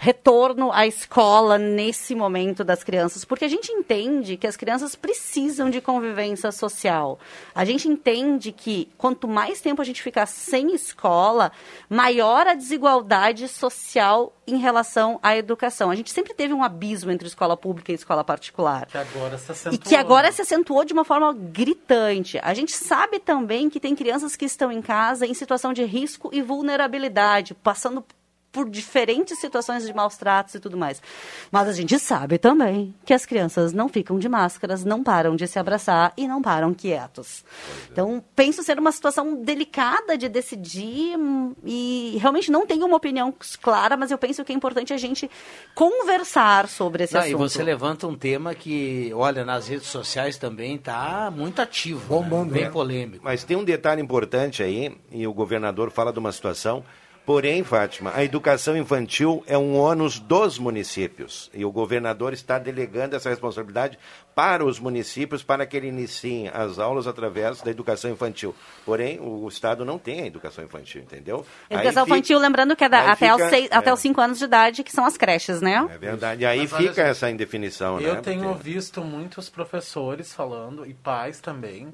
retorno à escola nesse momento das crianças? Porque a gente entende que as crianças precisam de convivência social. A gente entende que quanto mais tempo a gente ficar sem escola, maior a desigualdade social em relação à educação. A gente sempre teve um abismo entre escola pública e escola particular. Que agora se acentuou. E que agora se acentuou de uma forma gritante. A gente sabe também que tem crianças que estão em casa em situação de risco e vulnerabilidade, passando por diferentes situações de maus tratos e tudo mais. Mas a gente sabe também que as crianças não ficam de máscaras, não param de se abraçar e não param quietos. Então, penso ser uma situação delicada de decidir e realmente não tenho uma opinião clara, mas eu penso que é importante a gente conversar sobre esse Não, assunto. e você levanta um tema que, olha, nas redes sociais também tá muito ativo, né? bem né? polêmico. Mas tem um detalhe importante aí, e o governador fala de uma situação. Porém, Fátima, a educação infantil é um ônus dos municípios e o governador está delegando essa responsabilidade para os municípios para que ele iniciem as aulas através da educação infantil. Porém, o Estado não tem a educação infantil, entendeu? Educação Aí infantil, lembrando que é da- até, fica- os seis, até é. os 5 anos de idade, que são as creches, né? É verdade. E aí Mas olha fica só, essa indefinição, né? Eu tenho Porque- visto muitos professores falando, e pais também.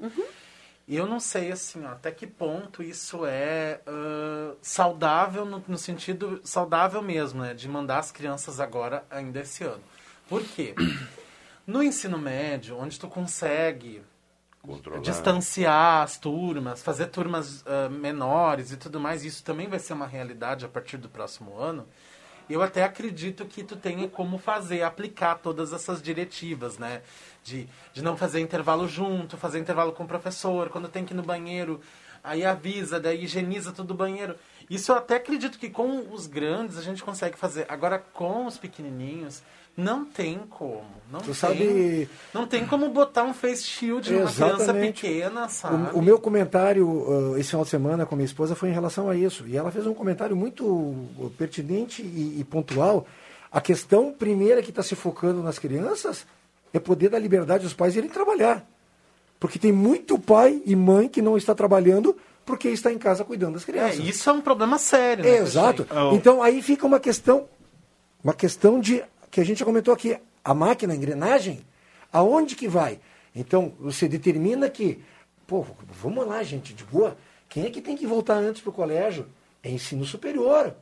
E eu não sei, assim, ó, até que ponto isso é ah, saudável, no, no sentido saudável mesmo, né? De mandar as crianças agora, ainda esse ano. Por quê? No ensino médio, onde tu consegue Controlar. distanciar as turmas, fazer turmas ah, menores e tudo mais, isso também vai ser uma realidade a partir do próximo ano. Eu até acredito que tu tenha como fazer, aplicar todas essas diretivas, né? De, de não fazer intervalo junto, fazer intervalo com o professor, quando tem que ir no banheiro, aí avisa, daí higieniza todo o banheiro. Isso eu até acredito que com os grandes a gente consegue fazer. Agora, com os pequenininhos, não tem como. Não Tu tem, sabe- Não tem como botar um face shield numa criança pequena, sabe? O, o meu comentário uh, esse final de semana com minha esposa foi em relação a isso. E ela fez um comentário muito uh, pertinente e, e pontual. A questão primeira que está se focando nas crianças é poder dar liberdade aos pais irem trabalhar. Porque tem muito pai e mãe que não está trabalhando porque está em casa cuidando das É, crianças. isso é um problema sério, né? Exato. Cristian? Então aí fica uma questão, uma questão de que a gente já comentou aqui, a máquina, a engrenagem, aonde que vai? Então você determina que, pô, vamos lá, gente, de boa. Quem é que tem que voltar antes para o colégio? É ensino superior.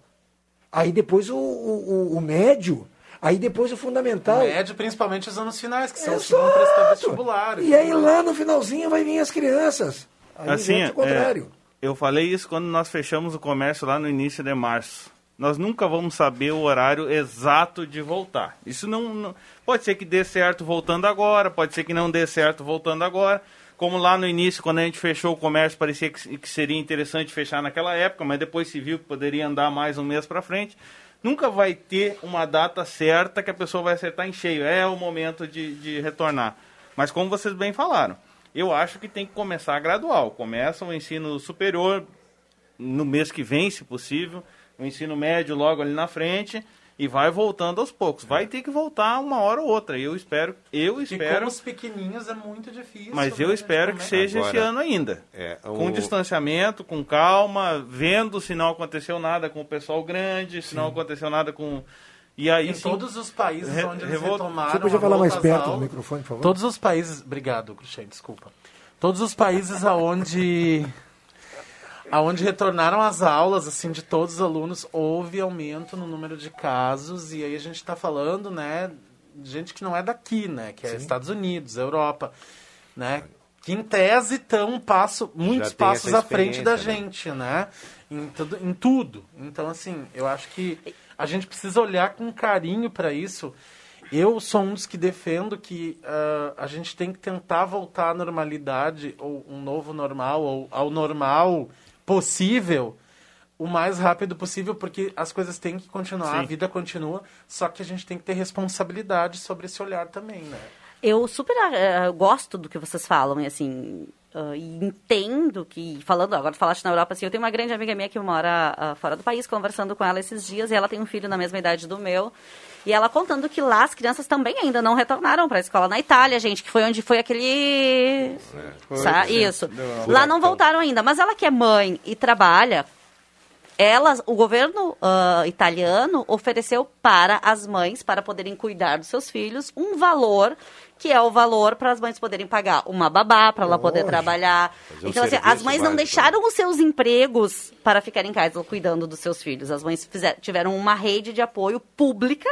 Aí depois o, o- o médio. Aí depois o fundamental. Médio, principalmente os anos finais, que são os que vão prestar vestibular. E aí lá no finalzinho vai vir as crianças. Aí Assim, inventa o contrário. é, eu falei isso quando nós fechamos o comércio lá no início de março. Nós nunca vamos saber o horário exato de voltar. Isso não, não- pode ser que dê certo voltando agora, pode ser que não dê certo voltando agora. Como lá no início, quando a gente fechou o comércio, parecia que, que seria interessante fechar naquela época, mas depois se viu que poderia andar mais um mês para frente. Nunca vai ter uma data certa que a pessoa vai acertar em cheio. É o momento de, de retornar. Mas como vocês bem falaram, eu acho que tem que começar gradual. Começa o ensino superior no mês que vem, se possível, o ensino médio logo ali na frente e vai voltando aos poucos. Vai ter que voltar uma hora ou outra. Eu espero, eu E com espero, os pequenininhos é muito difícil. mas né, eu espero que seja esse Agora, ano ainda. é, Com o- distanciamento, com calma, vendo se não aconteceu nada com o pessoal grande, se não aconteceu nada com e aí Em sim, todos os países re- onde eles revol- retomaram Você podia falar mais perto do microfone, por favor? Todos os países... Obrigado, Cruxem, desculpa. Todos os países aonde... aonde retornaram as aulas, assim, de todos os alunos, houve aumento no número de casos, e aí a gente está falando, né, gente que não é daqui, né, que é Sim. Estados Unidos, Europa, né, que em tese estão um passo, muitos passos à frente da né? gente, né, em, tudo, em tudo. Então, assim, eu acho que a gente precisa olhar com carinho para isso. Eu sou um dos que defendo que ah, a gente tem que tentar voltar à normalidade, ou um novo normal, ou ao normal possível, o mais rápido possível, porque as coisas têm que continuar, a Sim. vida continua, só que a gente tem que ter responsabilidade sobre esse olhar também, né? Eu super eh, gosto do que vocês falam, e assim, e entendo que, falando, agora falaste na Europa, assim, eu tenho uma grande amiga minha que mora ah, fora do país, conversando com ela esses dias, e ela tem um filho na mesma idade do meu, e ela contando que lá as crianças também ainda não retornaram para a escola na Itália, gente, que foi onde foi aquele... Foi, Sa-. Isso. Lá não voltaram ainda, mas ela que é mãe e trabalha, ela, o governo ah, italiano ofereceu para as mães, para poderem cuidar dos seus filhos, um valor que é o valor para as mães poderem pagar uma babá, para ela poder trabalhar. Um Então, assim, as mães não básico, deixaram os seus empregos para ficar em casa cuidando dos seus filhos. As mães fizer- tiveram uma rede de apoio pública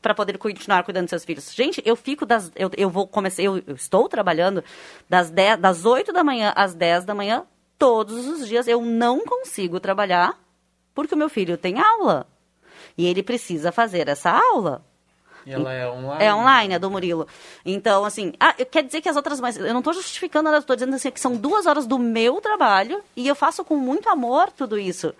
para poder continuar cuidando dos seus filhos. Gente, eu fico das. Eu, eu vou começar. Eu, eu estou trabalhando das, 10, das 8 da manhã às 10 da manhã, todos os dias. Eu não consigo trabalhar porque o meu filho tem aula. E ele precisa fazer essa aula. E ela é online. É online, é do Murilo. Então, assim, ah, eu- quer dizer que as outras mães. Eu não estou justificando nada, estou dizendo assim, que são duas horas do meu trabalho e eu faço com muito amor tudo isso.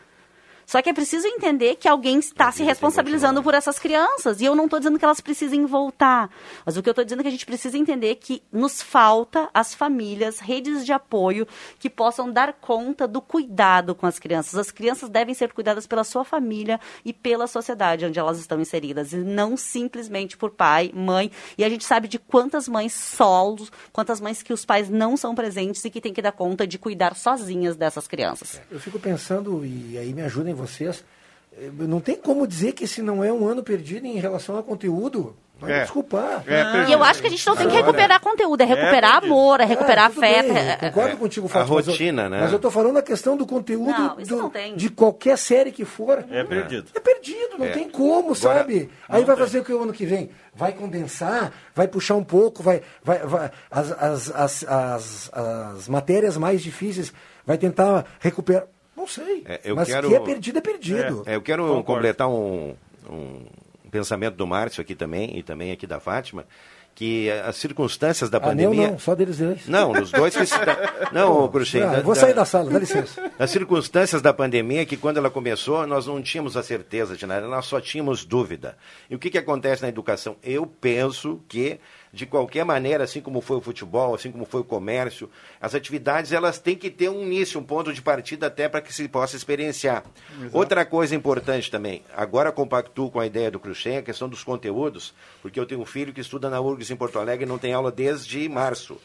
Só que é preciso entender que alguém está se responsabilizando por essas crianças. E eu não estou dizendo que elas precisem voltar. Mas o que eu estou dizendo é que a gente precisa entender que nos falta as famílias, redes de apoio que possam dar conta do cuidado com as crianças. As crianças devem ser cuidadas pela sua família e pela sociedade onde elas estão inseridas. E não simplesmente por pai, mãe. E a gente sabe de quantas mães solos, quantas mães que os pais não são presentes e que têm que dar conta de cuidar sozinhas dessas crianças. Eu fico pensando, e aí me ajudem vocês, eh, não tem como dizer que esse não é um ano perdido em relação ao conteúdo. Vai É. desculpar. e eu acho que a gente não tem que recuperar conteúdo, é recuperar amor, é recuperar Ah, afeto. bem, é- eu concordo É. contigo, A Fátima. mas eu- rotina, né? Mas eu estou falando a questão do conteúdo Não, do- tem. de qualquer série que for. É perdido. É perdido, não É. tem como, Agora, sabe? Aí vai fazer o que o ano que vem? Vai condensar, vai puxar um pouco, vai, vai, vai- as, as, as, as, as matérias mais difíceis, vai tentar recuperar. Não sei. É, mas quero- que é perdido, é perdido. É, eu quero Concordo. completar um, um pensamento do Márcio aqui também, e também aqui da Fátima, que as circunstâncias da Ah, pandemia... não, só deles dois. Não, dos dois que se... Não, Cruxem. Ah, vou sair da sala, dá licença. As circunstâncias da pandemia, que quando ela começou, nós não tínhamos a certeza de nada, nós só tínhamos dúvida. E o que, que acontece na educação? Eu penso que, de qualquer maneira, assim como foi o futebol, assim como foi o comércio, as atividades elas têm que ter um início, um ponto de partida até para que se possa experienciar. Outra coisa importante também, agora compactuo com a ideia do Cruxem, a questão dos conteúdos, porque eu tenho um filho que estuda na URGS em Porto Alegre e não tem aula desde março.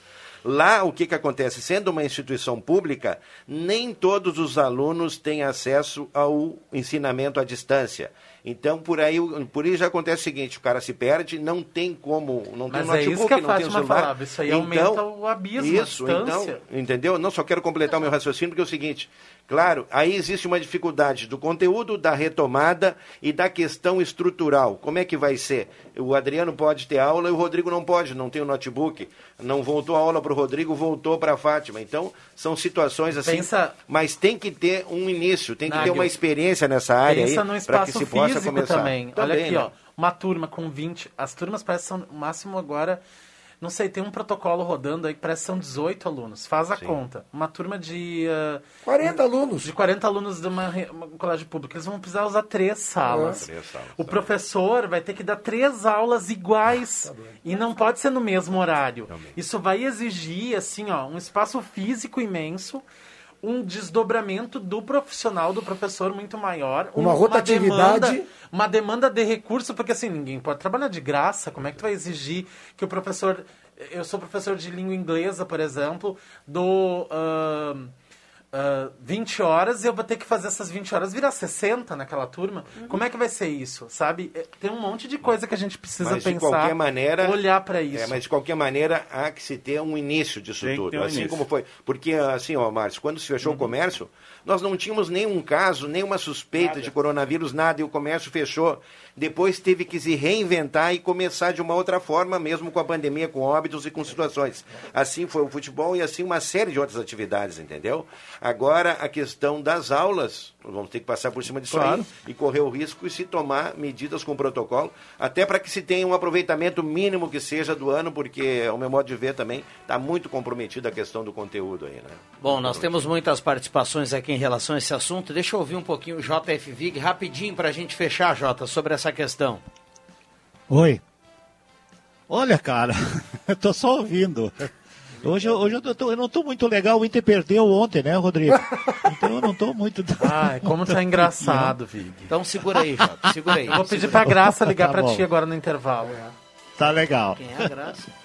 Lá, o que, que acontece? Sendo uma instituição pública, nem todos os alunos têm acesso ao ensinamento à distância. Então, por aí, por aí já acontece o seguinte, o cara se perde, não tem como, não tem Mas é notebook, isso que a não tem Fátima celular. falava, isso aí Então, aumenta o abismo, Isso, então, entendeu? Não, só quero completar o meu raciocínio, porque é o seguinte, claro, aí existe uma dificuldade do conteúdo, da retomada e da questão estrutural. Como é que vai ser? O Adriano pode ter aula e o Rodrigo não pode, não tem o notebook. Não voltou a aula para o Rodrigo, voltou para a Fátima. Então, são situações assim. Pensa- Mas tem que ter um início, tem que ter Nagel, uma experiência nessa área Pensa aí no para que espaço se possa começar. também. Olha aqui, né? ó. Uma turma com 20. As turmas parecem são o máximo agora. Não sei, tem um protocolo rodando aí que parece que são 18 alunos. Faz a Sim. conta. Uma turma de. ah, 40 alunos. De 40 alunos de uma, re- um colégio público. Eles vão precisar usar três salas. Três salas, O professor vai ter que dar três aulas iguais. e não pode ser no mesmo horário. Isso vai exigir, assim, ó, um espaço físico imenso. Um desdobramento do profissional, do professor muito maior. Uma um- rotatividade. demanda- uma demanda de recurso, porque assim, ninguém pode trabalhar de graça. Como é que tu vai exigir que o professor. Eu sou professor de língua inglesa, por exemplo, dou ahn, ah, 20 horas e eu vou ter que fazer essas 20 horas virar 60 naquela turma. Como é que vai ser isso? Sabe? É, Tem um monte de coisa que a gente precisa mas de pensar. qualquer maneira olhar para isso. É, mas de qualquer maneira há que se ter um início disso Tem tudo, um assim início. como foi, porque assim, ó, Márcio, quando se fechou o comércio, nós não tínhamos nenhum caso, nenhuma suspeita de coronavírus, nada, e o comércio fechou. Depois teve que se reinventar e começar de uma outra forma, mesmo com a pandemia, com óbitos e com situações. Assim foi o futebol e assim uma série de outras atividades, entendeu? Agora a questão das aulas, nós vamos ter que passar por cima disso Claro. aí e correr o risco e se tomar medidas com protocolo, até para que se tenha um aproveitamento mínimo que seja do ano, porque, ao meu modo de ver também, está muito comprometida a questão do conteúdo aí, né? Bom, nós temos muitas participações aqui em relação a esse assunto. Deixa eu ouvir um pouquinho o JF Vig, rapidinho para a gente fechar, Jota, sobre essa questão. Oi. Olha, cara, eu tô só ouvindo. Hoje, eu- hoje eu, tô- eu não tô muito legal, o Inter perdeu ontem, né, Rodrigo? Então eu não tô muito... Ai, como tá engraçado, Vig. Então segura aí, Jota, segura aí. Eu vou pedir segura pra. Graça ligar Tá pra bom. ti agora no intervalo. Tá legal. Quem é a Graça?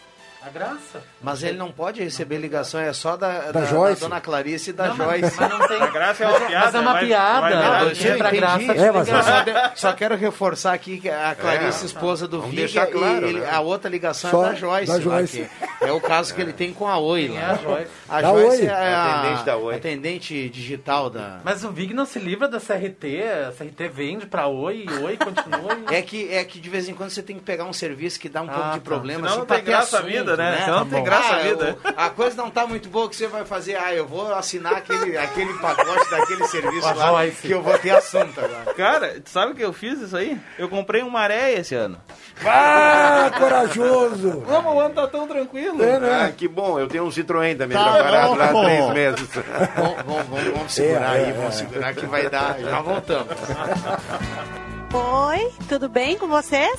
A Graça? Mas ele não pode receber ligação, é só da, Da Joyce? Dona Clarice e da Não, mas- Joyce. mas não tem- A Graça é uma piada, Mas é uma vai- piada. vai- Ela vai- tinha pra entendi. Graça É, mas- Eu só, quero reforçar aqui que a Clarice, É, esposa do Viga, deixar claro, e ele- né? a outra ligação Só é da Joyce. da lá, Joyce. é o caso que ele tem com a Oi. Lá. é a Joyce? A Da Joyce Oi. é a Atendente da Oi. atendente digital da... Mas o Vig não se livra da CRT, a CRT vende pra Oi, e Oi continua. e- É que, é que de vez em quando você tem que pegar um serviço que dá um Ah, pouco de tá. problema. Senão assim, não tem graça a vida, né? Senão não tem graça a Ah, vida. o- A coisa não tá muito boa que você vai fazer. Ah, eu vou assinar aquele, aquele pacote daquele serviço lá que eu vou ter assunto agora. Cara, tu sabe que eu fiz isso aí? Eu comprei um maré esse ano. Ah, corajoso! Como o ano tá tão tranquilo? É, né? Ah, que bom, eu tenho um Citroën também Tá preparado lá há bom. três meses. Vamos, vamos, vamos, vamos segurar É, aí, é, vamos é. segurar que vai dar. Já voltamos. Oi, tudo bem com vocês?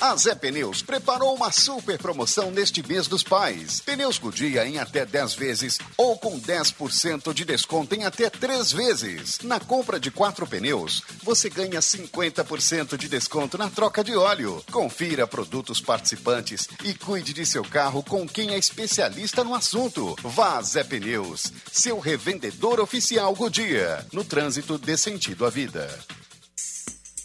A Zé Pneus preparou uma super promoção neste mês dos pais. Pneus Goodyear em até 10 vezes ou com 10% de desconto em até 3 vezes. Na compra de quatro pneus, você ganha 50% de desconto na troca de óleo. Confira produtos participantes e cuide de seu carro com quem é especialista no assunto. Vá Zé Pneus, seu revendedor oficial Goodyear. No trânsito dê sentido à vida.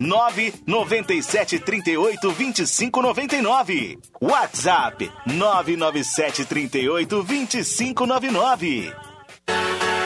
997 38 25 99. WhatsApp 997 38 25 99.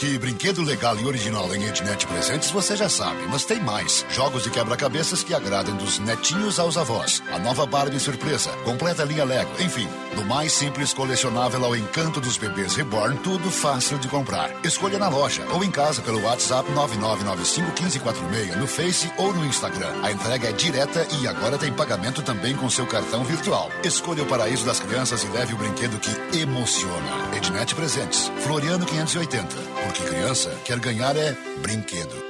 Que brinquedo legal e original em Ednet Presentes você já sabe, mas tem mais. Jogos de quebra-cabeças que agradam dos netinhos aos avós. A nova Barbie surpresa, completa linha Lego, enfim, do mais simples colecionável ao encanto dos bebês reborn, tudo fácil de comprar. Escolha na loja ou em casa pelo WhatsApp 99951546 no Face ou no Instagram. A entrega é direta e agora tem pagamento também com seu cartão virtual. Escolha o paraíso das crianças e leve o brinquedo que emociona. Ednet Presentes, Floriano 580. Porque criança quer ganhar é brinquedo.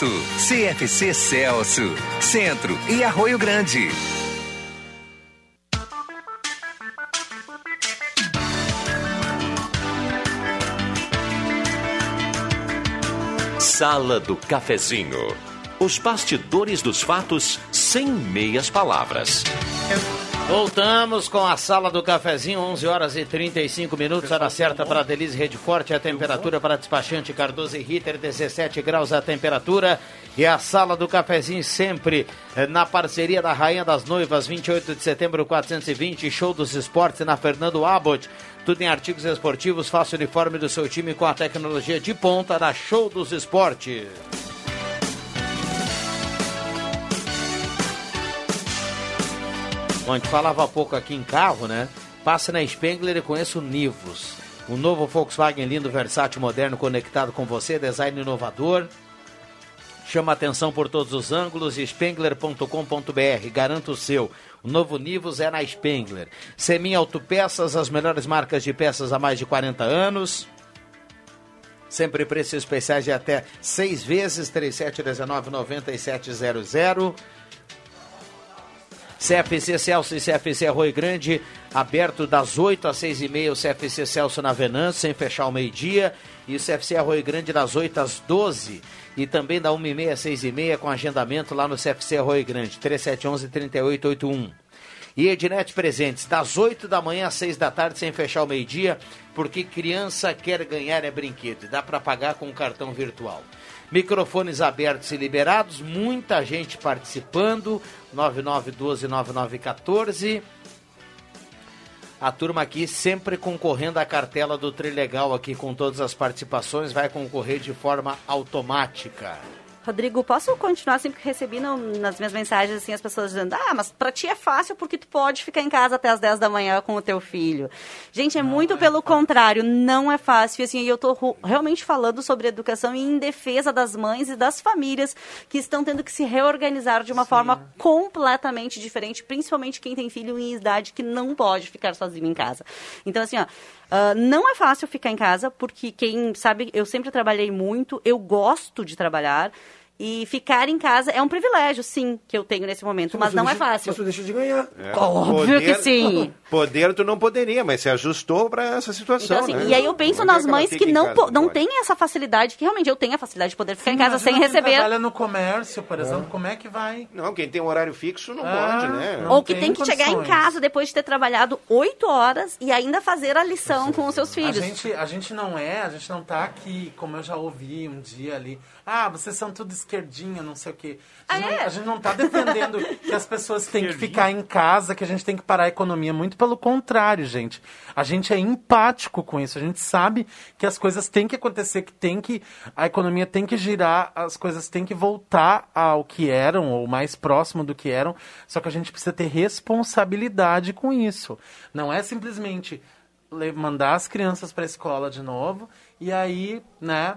Bonito. CFC Celso. Centro e Arroio Grande. Sala do Cafezinho. Os bastidores dos fatos sem meias palavras. Voltamos com a sala do cafezinho, 11 horas e 35 minutos, hora certa para Denise Rede Forte, a temperatura para despachante Cardoso e Ritter, 17 graus a temperatura. E a sala do cafezinho sempre eh, na parceria da Rainha das Noivas, 28 de setembro 420, show dos esportes na Fernando Abbott. Tudo em artigos esportivos, faça o uniforme do seu time com a tecnologia de ponta da Show dos Esportes. Bom, a gente falava há pouco aqui em carro, né? Passa na Spengler e conheça o Nivus. O novo Volkswagen lindo, versátil, moderno, conectado com você, design inovador. Chama atenção por todos os ângulos. Spengler.com.br. Garanta o seu. O novo Nivus é na Spengler. Semin Autopeças, as melhores marcas de peças há mais de 40 anos. Sempre preços especiais de até seis vezes, 3719-9700. CFC Celso e CFC Arroio Grande, aberto das 8 às 6 e meia, o CFC Celso na Venâncio, sem fechar o meio-dia, e o CFC Arroio Grande das 8 às 12 e também da 1 e meia às 6 e meia com agendamento lá no CFC Arroio Grande, 3711-3881. E Ednet Presentes, das 8 da manhã às 6 da tarde, sem fechar o meio-dia, porque criança quer ganhar é brinquedo, dá para pagar com cartão virtual. Microfones abertos e liberados, muita gente participando. 99129914. A turma aqui sempre concorrendo à cartela do Trilegal aqui com todas as participações, vai concorrer de forma automática. Rodrigo, posso continuar sempre que recebi no, nas minhas mensagens assim as pessoas dizendo: "Ah, mas para ti é fácil porque tu pode ficar em casa até as 10 da manhã com o teu filho". Gente, é não muito é pelo fácil. contrário, não é fácil. E assim, eu tô realmente falando sobre educação e em defesa das mães e das famílias que estão tendo que se reorganizar de uma Sim. forma completamente diferente, principalmente quem tem filho em idade que não pode ficar sozinho em casa. Então assim, ó, Uh, não é fácil ficar em casa, porque quem sabe, eu sempre trabalhei muito, eu gosto de trabalhar. E ficar em casa é um privilégio, sim, que eu tenho nesse momento, mas, mas não é deixa, é fácil. Você deixa de ganhar. É. Óbvio poder, que sim. Poder tu não poderia, mas se ajustou para essa situação. Então, assim, né? E aí eu penso nas mães que, não, não têm essa facilidade, que realmente eu tenho a facilidade de poder ficar sim, em casa sem receber. trabalha no comércio, por exemplo, é. como é que vai? Não, quem tem um horário fixo não ah, pode, né? Ou que tem, tem que chegar em casa depois de ter trabalhado oito horas e ainda fazer a lição com os seus filhos. A gente, a gente não é, a gente não tá aqui, como eu já ouvi um dia ali, ah, vocês são tudo esquerdinha, não sei o quê. A gente, ah, não, a gente não está defendendo que as pessoas têm que ficar em casa, que a gente tem que parar a economia. Muito pelo contrário, gente. A gente é empático com isso. A gente sabe que as coisas têm que acontecer, que tem que. A economia tem que girar, as coisas têm que voltar ao que eram, ou mais próximo do que eram. Só que a gente precisa ter responsabilidade com isso. Não é simplesmente mandar as crianças para a escola de novo e aí, né,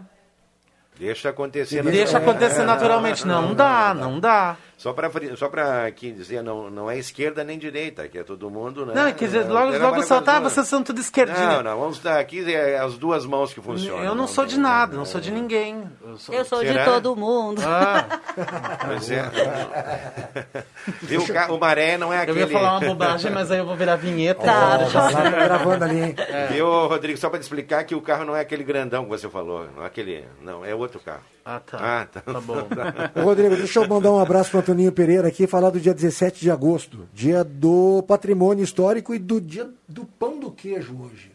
Deixa acontecer. Deixa acontecer naturalmente. Não, não dá, não dá. Só para só para dizer, não, não é esquerda nem direita, que é todo mundo, né? Não, quer dizer, logo, é, logo soltar, vocês são tudo esquerdinha. Não, não, vamos estar aqui, é as duas mãos que funcionam. Eu não, não sou de nada, não sou de ninguém. Eu sou, eu sou de todo mundo. Ah. Pois é. Viu, o maré não é aquele... Eu ia falar uma bobagem, mas aí eu vou virar vinheta. Tá, já tá gravando ali. É. Viu, Rodrigo, só para te explicar que o carro não é aquele grandão que você falou, não é aquele, não, é outro carro. Ah, tá. Ah, tá. Tá bom. Ô, Rodrigo, deixa eu mandar um abraço para Antoninho Pereira aqui e falar do dia 17 de agosto, dia do patrimônio histórico e do dia do pão do queijo hoje.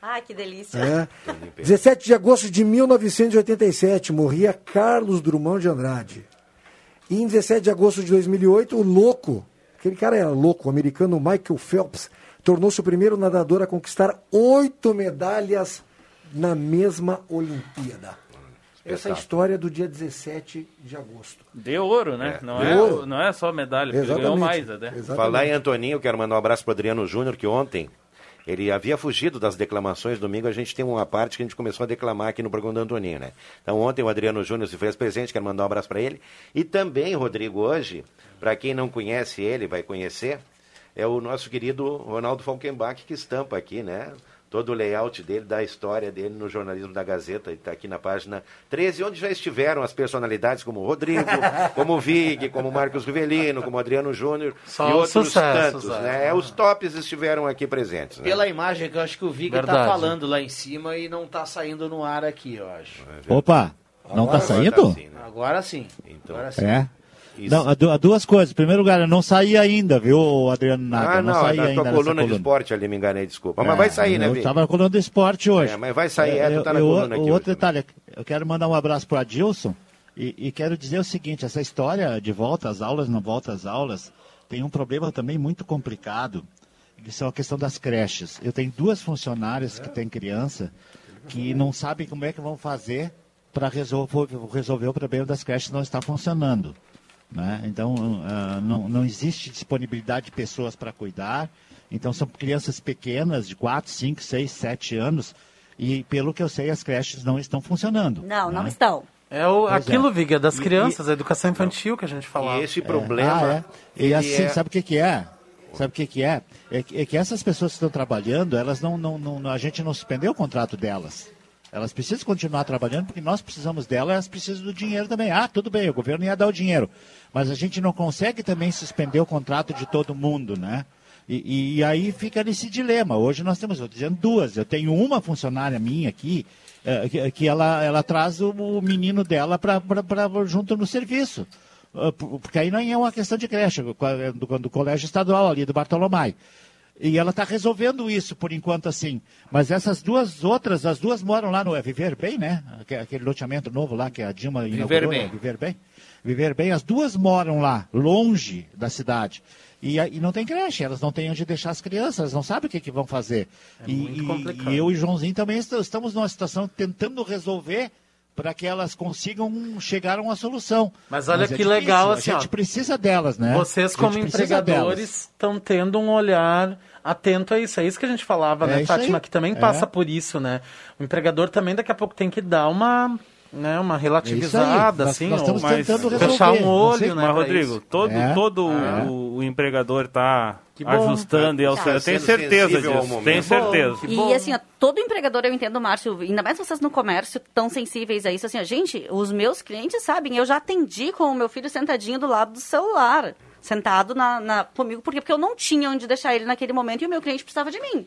Ai, que delícia. É. 17 de agosto de 1987, morria Carlos Drummond de Andrade. E em 17 de agosto de 2008, o louco, aquele cara era louco, o americano Michael Phelps, tornou-se o primeiro nadador a conquistar oito medalhas na mesma Olimpíada. Essa é a história do dia 17 de agosto. Deu ouro, né? É. Não, é, ouro. não é só medalha, ele ganhou mais até. Exatamente. Falar em Antoninho, eu quero mandar um abraço para Adriano Júnior, que ontem ele havia fugido das declamações. Domingo a gente tem uma parte que a gente começou a declamar aqui no programa do Antoninho, né? Então ontem o Adriano Júnior se fez presente, quero mandar um abraço para ele. E também, Rodrigo, hoje, para quem não conhece ele, vai conhecer, é o nosso querido Ronaldo Falkenbach que estampa aqui, né? Todo o layout dele, da história dele no jornalismo da Gazeta, está aqui na página 13, onde já estiveram as personalidades como o Rodrigo, como o Vig, como o Marcos Rivelino, como o Adriano Júnior Só e outros sucessos, tantos, é. né? Os tops estiveram aqui presentes. Né? Pela imagem que eu acho que o Vig tá Verdade. falando lá em cima e não tá saindo no ar aqui, eu acho. Opa, não tá saindo? Agora sim. Agora sim. É. Não, du- há duas coisas. Em primeiro lugar, eu não saí ainda, viu, Adriano Naga? Ah, não, não, saí ainda tua nessa coluna de esporte ali, me enganei, desculpa. Mas É, vai sair, né, Eu estava na coluna do esporte hoje. É, mas vai sair, é, tu tá na eu- coluna aqui outro detalhe, eu quero mandar um abraço para Adilson e, e quero dizer o seguinte, essa história de volta às aulas, não volta às aulas, tem um problema também muito complicado, que são a questão das creches. Eu tenho duas funcionárias que têm criança que não sabem como é que vão fazer para resolver, resolver o problema das creches não está funcionando. Né? Então, ah, não, não existe disponibilidade de pessoas para cuidar. Então, são crianças pequenas, de 4, 5, 6, 7 anos. E, pelo que eu sei, as creches não estão funcionando. Não, não né? estão. É o, Pois aquilo, é. Vig, é das E- crianças, a educação infantil que a gente falava. E esse É. problema. Ah, é. E assim, é- sabe o que, que é? Sabe o que, que é? É que, é que essas pessoas que estão trabalhando, elas não, não, não- a gente não suspendeu o contrato delas. Elas precisam continuar trabalhando porque nós precisamos delas, elas precisam do dinheiro também. Ah, tudo bem, o governo ia dar o dinheiro. Mas a gente não consegue também suspender o contrato de todo mundo, né? E, e aí fica nesse dilema. Hoje nós temos, eu dizendo duas. Eu tenho uma funcionária minha aqui, eh, que, que ela, ela traz o, o menino dela para junto no serviço. Por- Porque aí não é uma questão de creche, do, do colégio estadual ali, do Bartolomai. E ela está resolvendo isso por enquanto assim. Mas essas duas outras, as duas moram lá no é Viver Bem, né? Aque- Aquele loteamento novo lá que a Dilma inaugurou. Bem. né? Viver Bem. Viver Bem, as duas moram lá, longe da cidade. E, a- e não tem creche, elas não têm onde deixar as crianças, elas não sabem o que, que vão fazer. e, muito e- complicado. e eu e Joãozinho também est- estamos numa situação tentando resolver para que elas consigam chegar a uma solução. Mas olha é que difícil, legal, A assim, gente ó. precisa delas, né? Vocês, A como empregadores, estão tendo um olhar atento a isso. É isso que a gente falava, É né, Fátima? aí. Que também É. passa por isso, né? O empregador também daqui a pouco tem que dar uma, né, uma relativizada, Nós- assim, nós ou estamos mais tentando fechar um olho, né? Mas, Rodrigo, isso. todo, É. todo É. o, o empregador está ajustando e Tá auxiliando. Eu tenho certeza disso. Tenho certeza. E assim, ó, todo empregador, eu entendo, Márcio, ainda mais vocês no comércio, tão sensíveis a isso. Assim, ó, gente, os meus clientes sabem, eu já atendi com o meu filho sentadinho do lado do celular, sentado na, na- comigo, porque, porque eu não tinha onde deixar ele naquele momento e o meu cliente precisava de mim.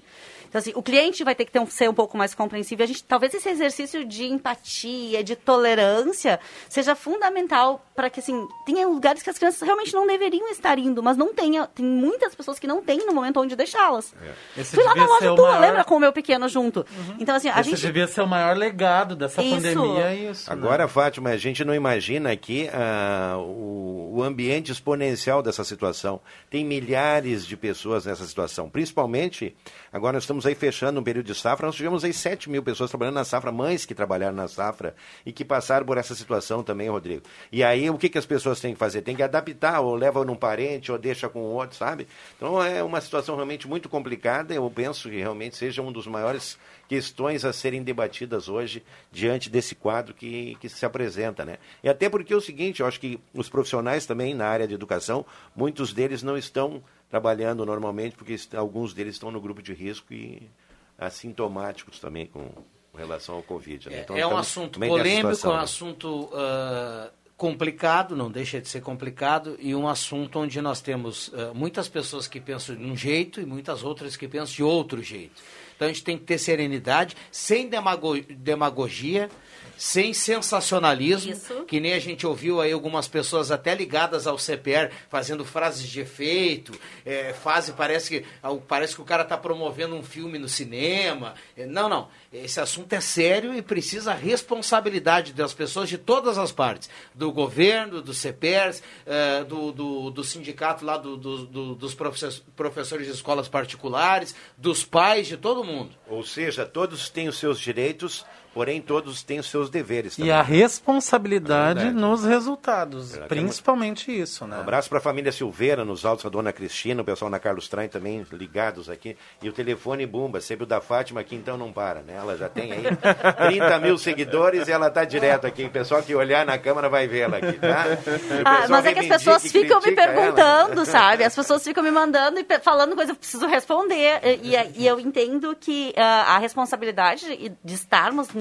Então, assim, o cliente vai ter que ter um, ser um pouco mais compreensível. A gente, talvez esse exercício de empatia, de tolerância, seja fundamental para que, assim, tenha lugares que as crianças realmente não deveriam estar indo, mas não tenha. Tem muitas pessoas que não têm no momento onde deixá-las. Esse Fui lá na loja tua, maior- lembra com o meu pequeno junto? Então, assim, a Esse gente. devia ser o maior legado dessa Isso. pandemia, é isso. né? Agora, Fátima, a gente não imagina aqui ah, o, o ambiente exponencial dessa situação. Tem milhares de pessoas nessa situação. Principalmente, agora nós estamos aí fechando um período de safra, nós tivemos aí 7 mil pessoas trabalhando na safra, mães que trabalharam na safra e que passaram por essa situação também, Rodrigo. E aí, o que, que as pessoas têm que fazer? Tem que adaptar, ou leva num parente, ou deixa com o outro, sabe? Então, é uma situação realmente muito complicada. Eu penso que realmente seja um dos maiores questões a serem debatidas hoje diante desse quadro que, que se apresenta, né? E até porque é o seguinte, eu acho que os profissionais também na área de educação, muitos deles não estão trabalhando normalmente porque alguns deles estão no grupo de risco e assintomáticos também com relação ao Covid. Né? Então, é um estamos assunto polêmico, é um né? assunto ah, complicado, não deixa de ser complicado, e um assunto onde nós temos ah, muitas pessoas que pensam de um jeito e muitas outras que pensam de outro jeito. Então a gente tem que ter serenidade, sem demago- demagogia, sem sensacionalismo, que nem a gente ouviu aí algumas pessoas até ligadas ao CPR fazendo frases de efeito, é, fase, parece que, parece que o cara está promovendo um filme no cinema. É, não, não. Esse assunto é sério e precisa responsabilidade das pessoas de todas as partes, do governo, do CPERS, eh, do, do, do sindicato lá do, do- do- dos professores, professores de escolas particulares, dos pais, de todo mundo. Ou seja, todos têm os seus direitos, porém todos têm os seus deveres E a também. responsabilidade É nos resultados. É, Principalmente isso, né? Um abraço para a família Silveira, nos altos, a dona Cristina, o pessoal na Carlos Traem também ligados aqui. E o telefone bomba, sempre o da Fátima aqui, então não para, né? Ela já tem aí 30 mil seguidores e ela tá direto aqui. O pessoal que olhar na câmera vai ver ela aqui, tá? Ah, mas é que as pessoas ficam me ela. perguntando, sabe? As pessoas ficam me mandando e falando coisa, eu preciso responder. E, e- e eu entendo que ah, a responsabilidade de- de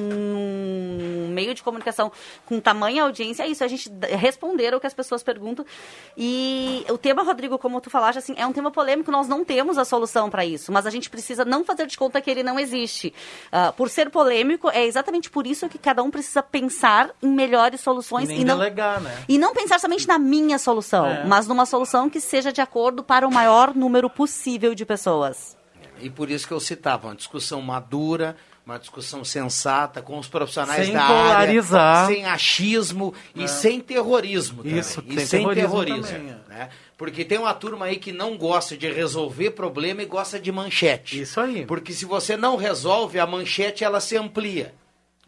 num meio de comunicação com tamanha audiência é isso, a gente responder o que as pessoas perguntam. E o tema, Rodrigo, como tu falaste, assim, é um tema polêmico, nós não temos a solução para isso, mas a gente precisa não fazer de conta que ele não existe. Ah, por ser polêmico, é exatamente por isso que cada um precisa pensar em melhores E soluções nem e não delegar, né? e não pensar somente na minha solução, É. mas numa solução que seja de acordo para o maior número possível de pessoas. E por isso que eu citava, uma discussão madura, uma discussão sensata, com os profissionais Sem da polarizar. área, sem achismo e É. sem terrorismo também. Isso, e sem sem terrorismo terrorismo. é. né? Porque tem uma turma aí que não gosta de resolver problema e gosta de manchete. Isso aí. Porque se você não resolve, a manchete ela se amplia.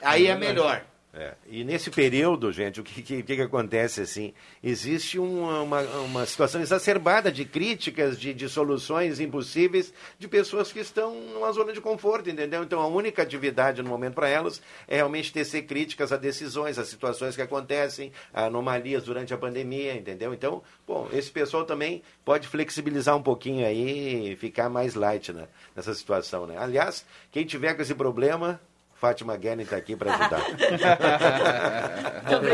Aí é, verdade. melhor. É, E nesse período, gente, o que, que, que acontece assim? Existe uma, uma, uma situação exacerbada de críticas, de, de soluções impossíveis de pessoas que estão numa zona de conforto, entendeu? Então a única atividade no momento para elas é realmente tecer críticas a decisões, a situações que acontecem, a anomalias durante a pandemia, entendeu? Então, bom, esse pessoal também pode flexibilizar um pouquinho aí e ficar mais light né, nessa situação, né? Aliás, quem tiver com esse problema, Fátima Guerin está aqui para ajudar.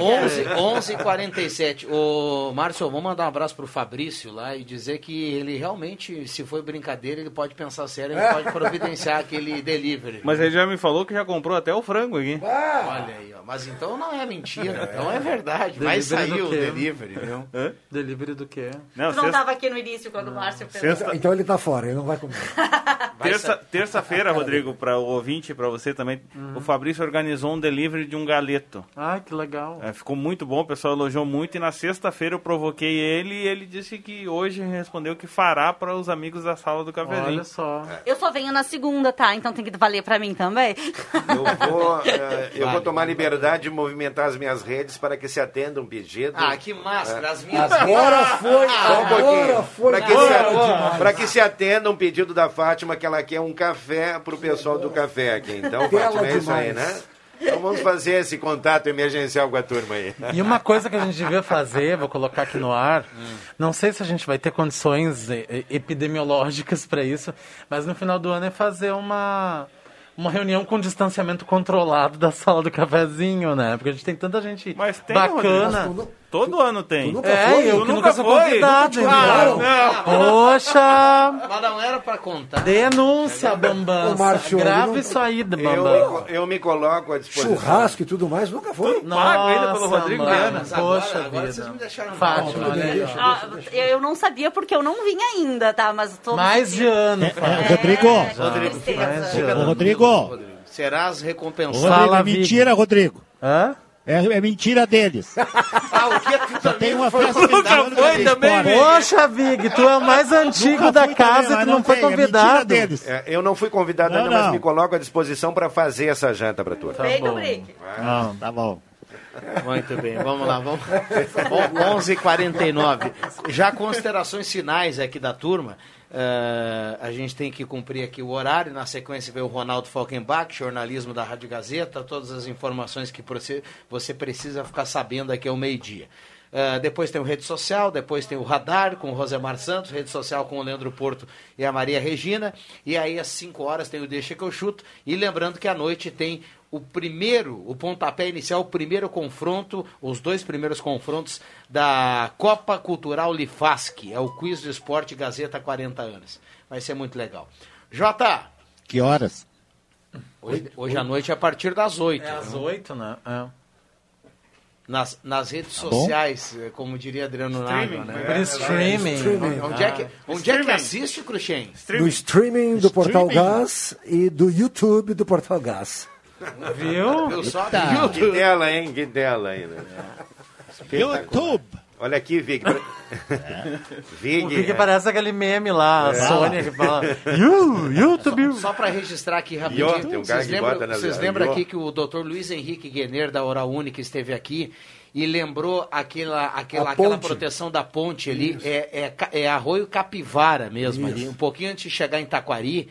11, 11 h 47 Ô, Márcio, vamos mandar um abraço pro Fabrício lá e dizer que ele realmente, se foi brincadeira, ele pode pensar sério, ele pode providenciar aquele delivery. Mas ele já me falou que já comprou até o frango aqui. Olha aí, ó. Mas então não é mentira, então é verdade. Vai sair do o delivery, viu? Delivery do quê? Não, tu não estava aqui no início quando o Márcio perguntou. Então ele tá fora, ele não vai comer. Terça- Terça-feira, Rodrigo, para o ouvinte, para você também, o Fabrício organizou um delivery de um galeto. Ai, que legal. É, ficou muito bom, o pessoal elogiou muito. E na sexta-feira eu provoquei ele e ele disse que hoje respondeu que fará para os amigos da sala do cafezinho. Olha só. Eu só venho na segunda, tá? Então tem que valer pra mim também. Eu vou, eh, eu vou tomar liberdade de movimentar as minhas redes para que se atenda um pedido. Ah, que máscara, as minhas. Agora foi, um agora foi. Para que, se, que se atenda um pedido da Fátima que ela quer um café para o pessoal do café aqui. Então, Fátima, é isso aí, né? Então vamos fazer esse contato emergencial com a turma aí. E uma coisa que a gente devia fazer, vou colocar aqui no ar, não sei se a gente vai ter condições epidemiológicas para isso, mas no final do ano é fazer uma uma reunião com distanciamento controlado da sala do cafezinho, né? Porque a gente tem tanta gente Mas tem, bacana. Rodrigo. Todo ano tem. nunca É, foi? eu que nunca sou foi. convidado, Nunca convidaram? Poxa! Mas não era pra contar. Denúncia, Bambam. Grave não- isso aí, Eu, Bambam. eu me coloco à disposição. Churrasco e tudo mais, nunca foi. Nossa, ainda pelo Rodrigo mano. Agora- Poxa agora vida. vocês me deixaram Fátima, mal. olha aí, ó. Ah, eu não sabia porque eu não vim ainda, tá? Mas tô Mais de ano, É. Rodrigo, Rodrigo. Rodrigo, Serás recompensado. Rodrigo, Fala, mentira, Rodrigo. Hã? É, é mentira deles. Ah, o que tu Só tem uma foi- festa Nunca foi também. Vig. Poxa, Vig, tu é o mais antigo da casa também, e mas tu não foi tem, é mentira convidado. deles. É, eu não fui convidado Não, ainda, mas não. me coloco à disposição para fazer essa janta para turma. Vem bom. do Brick. Não, tá bom. Muito bem, vamos lá, vamos. 11h49. Já considerações finais aqui da turma. Eh, a gente tem que cumprir aqui o horário. Na sequência veio o Ronaldo Falkenbach, jornalismo da Rádio Gazeta, todas as informações que você, precisa ficar sabendo aqui ao meio-dia. Eh, depois tem o Rede Social, depois tem o Radar com o Rosemar Santos, Rede Social com o Leandro Porto e a Maria Regina. E aí às 5 horas tem o Deixa que eu chuto. E lembrando que à noite tem o primeiro, o pontapé inicial, o primeiro confronto, os dois primeiros confrontos da Copa Cultural Lifasc. É o Quiz do Esporte Gazeta 40 anos. Vai ser muito legal. Jota, Que horas? hoje, hoje à noite é a partir das 8. É às oito, né? É. Nas, nas redes Tá sociais, eh, como diria Adriano Nago, né? Por streaming. Streaming. Onde é que, Ah. onde é que assiste, Cruxem? Do streaming do Portal Streaming. Gás e do YouTube do Portal Gás. Viu? Eu só Eita. tela, hein? Que tela ainda. YouTube. Olha aqui, Vig. Pra... Vig. O que é. parece aquele meme lá, a É. Sônia que fala. You, YouTube. Só para registrar aqui rapidinho. tem um vocês que lembram, bota na- vocês lembram aqui que o Dr. Luiz Henrique Guener da Oral Única esteve aqui e lembrou aquela, aquela, aquela proteção da ponte ali, é, é, é arroio Capivara mesmo Isso. ali, um pouquinho antes de chegar em Taquari,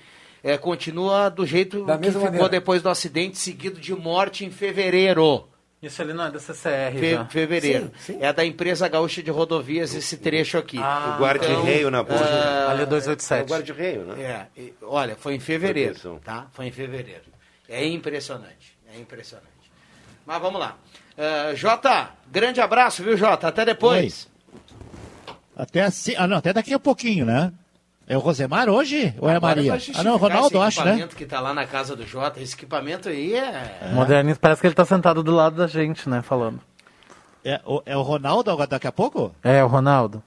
é, continua do jeito Da que mesma ficou maneira. depois do acidente, seguido de morte em fevereiro. Isso ali não é da CCR, Fe- já. fevereiro. Sim, sim. É da empresa Gaúcha de Rodovias esse trecho aqui. Ah, O guarda-reio na ponte. ah, Ali é É o 287. guarda-reio, né? É, e- olha, foi em fevereiro, tá? Foi em fevereiro. É impressionante, é impressionante. Mas vamos lá. Ah, Jota, grande abraço, viu, Jota? Até depois. Até assim. Ah, não, até daqui a pouquinho, né? É o Rosemar hoje? Ou é a Maria? Ah, não, o Ronaldo, acho, né? equipamento que tá lá na casa do Jota. Esse equipamento aí é... Modernista, parece que ele tá sentado do lado da gente, né, falando. É, o, é o Ronaldo agora daqui a pouco? É, o Ronaldo.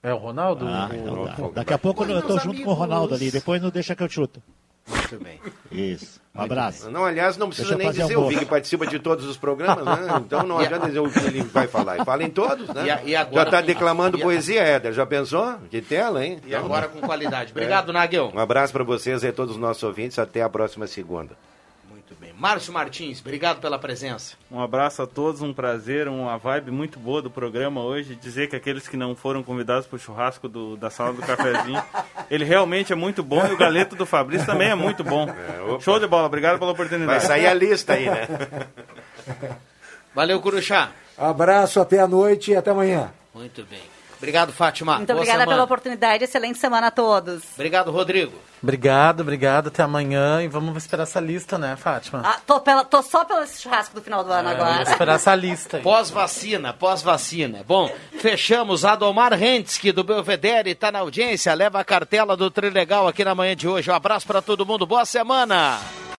É o Ronaldo? Ah, O- então tá. o- Daqui a pouco eu tô junto com o Ronaldo ali. Depois não deixa que eu chuto. Muito bem. Isso. Um abraço. Não, aliás, não precisa nem dizer, o Vig participa de todos os programas, né? Então não E adianta dizer o que ele vai falar. Ele fala em todos, né? E e agora- Já está declamando e a- poesia, Éder. Já pensou? Que tela, hein? E agora com qualidade. Obrigado, Nagel. Um abraço para vocês e a todos os nossos ouvintes. Até a próxima segunda. Márcio Martins, obrigado pela presença. Um abraço a todos, um prazer, uma vibe muito boa do programa hoje. Dizer que aqueles que não foram convidados para o churrasco do- da sala do cafezinho, ele realmente é muito bom e o galeto do Fabrício também é muito bom. opa. Show de bola, obrigado pela oportunidade. Vai sair a lista aí, né? Valeu, Curuchá. Abraço, até a noite e até amanhã. Muito bem. Obrigado, Fátima. Muito Boa obrigada semana. pela oportunidade. Excelente semana a todos. Obrigado, Rodrigo. Obrigado, obrigado. Até amanhã. E vamos esperar essa lista, né, Fátima? Ah, tô, pela- tô só pelo churrasco do final do ano Vamos agora. esperar essa lista aí. Pós-vacina, pós-vacina. Bom, fechamos. Adomar Rentzky, do Belvedere, está na audiência. Leva a cartela do Trilegal aqui na manhã de hoje. Um abraço para todo mundo. Boa semana.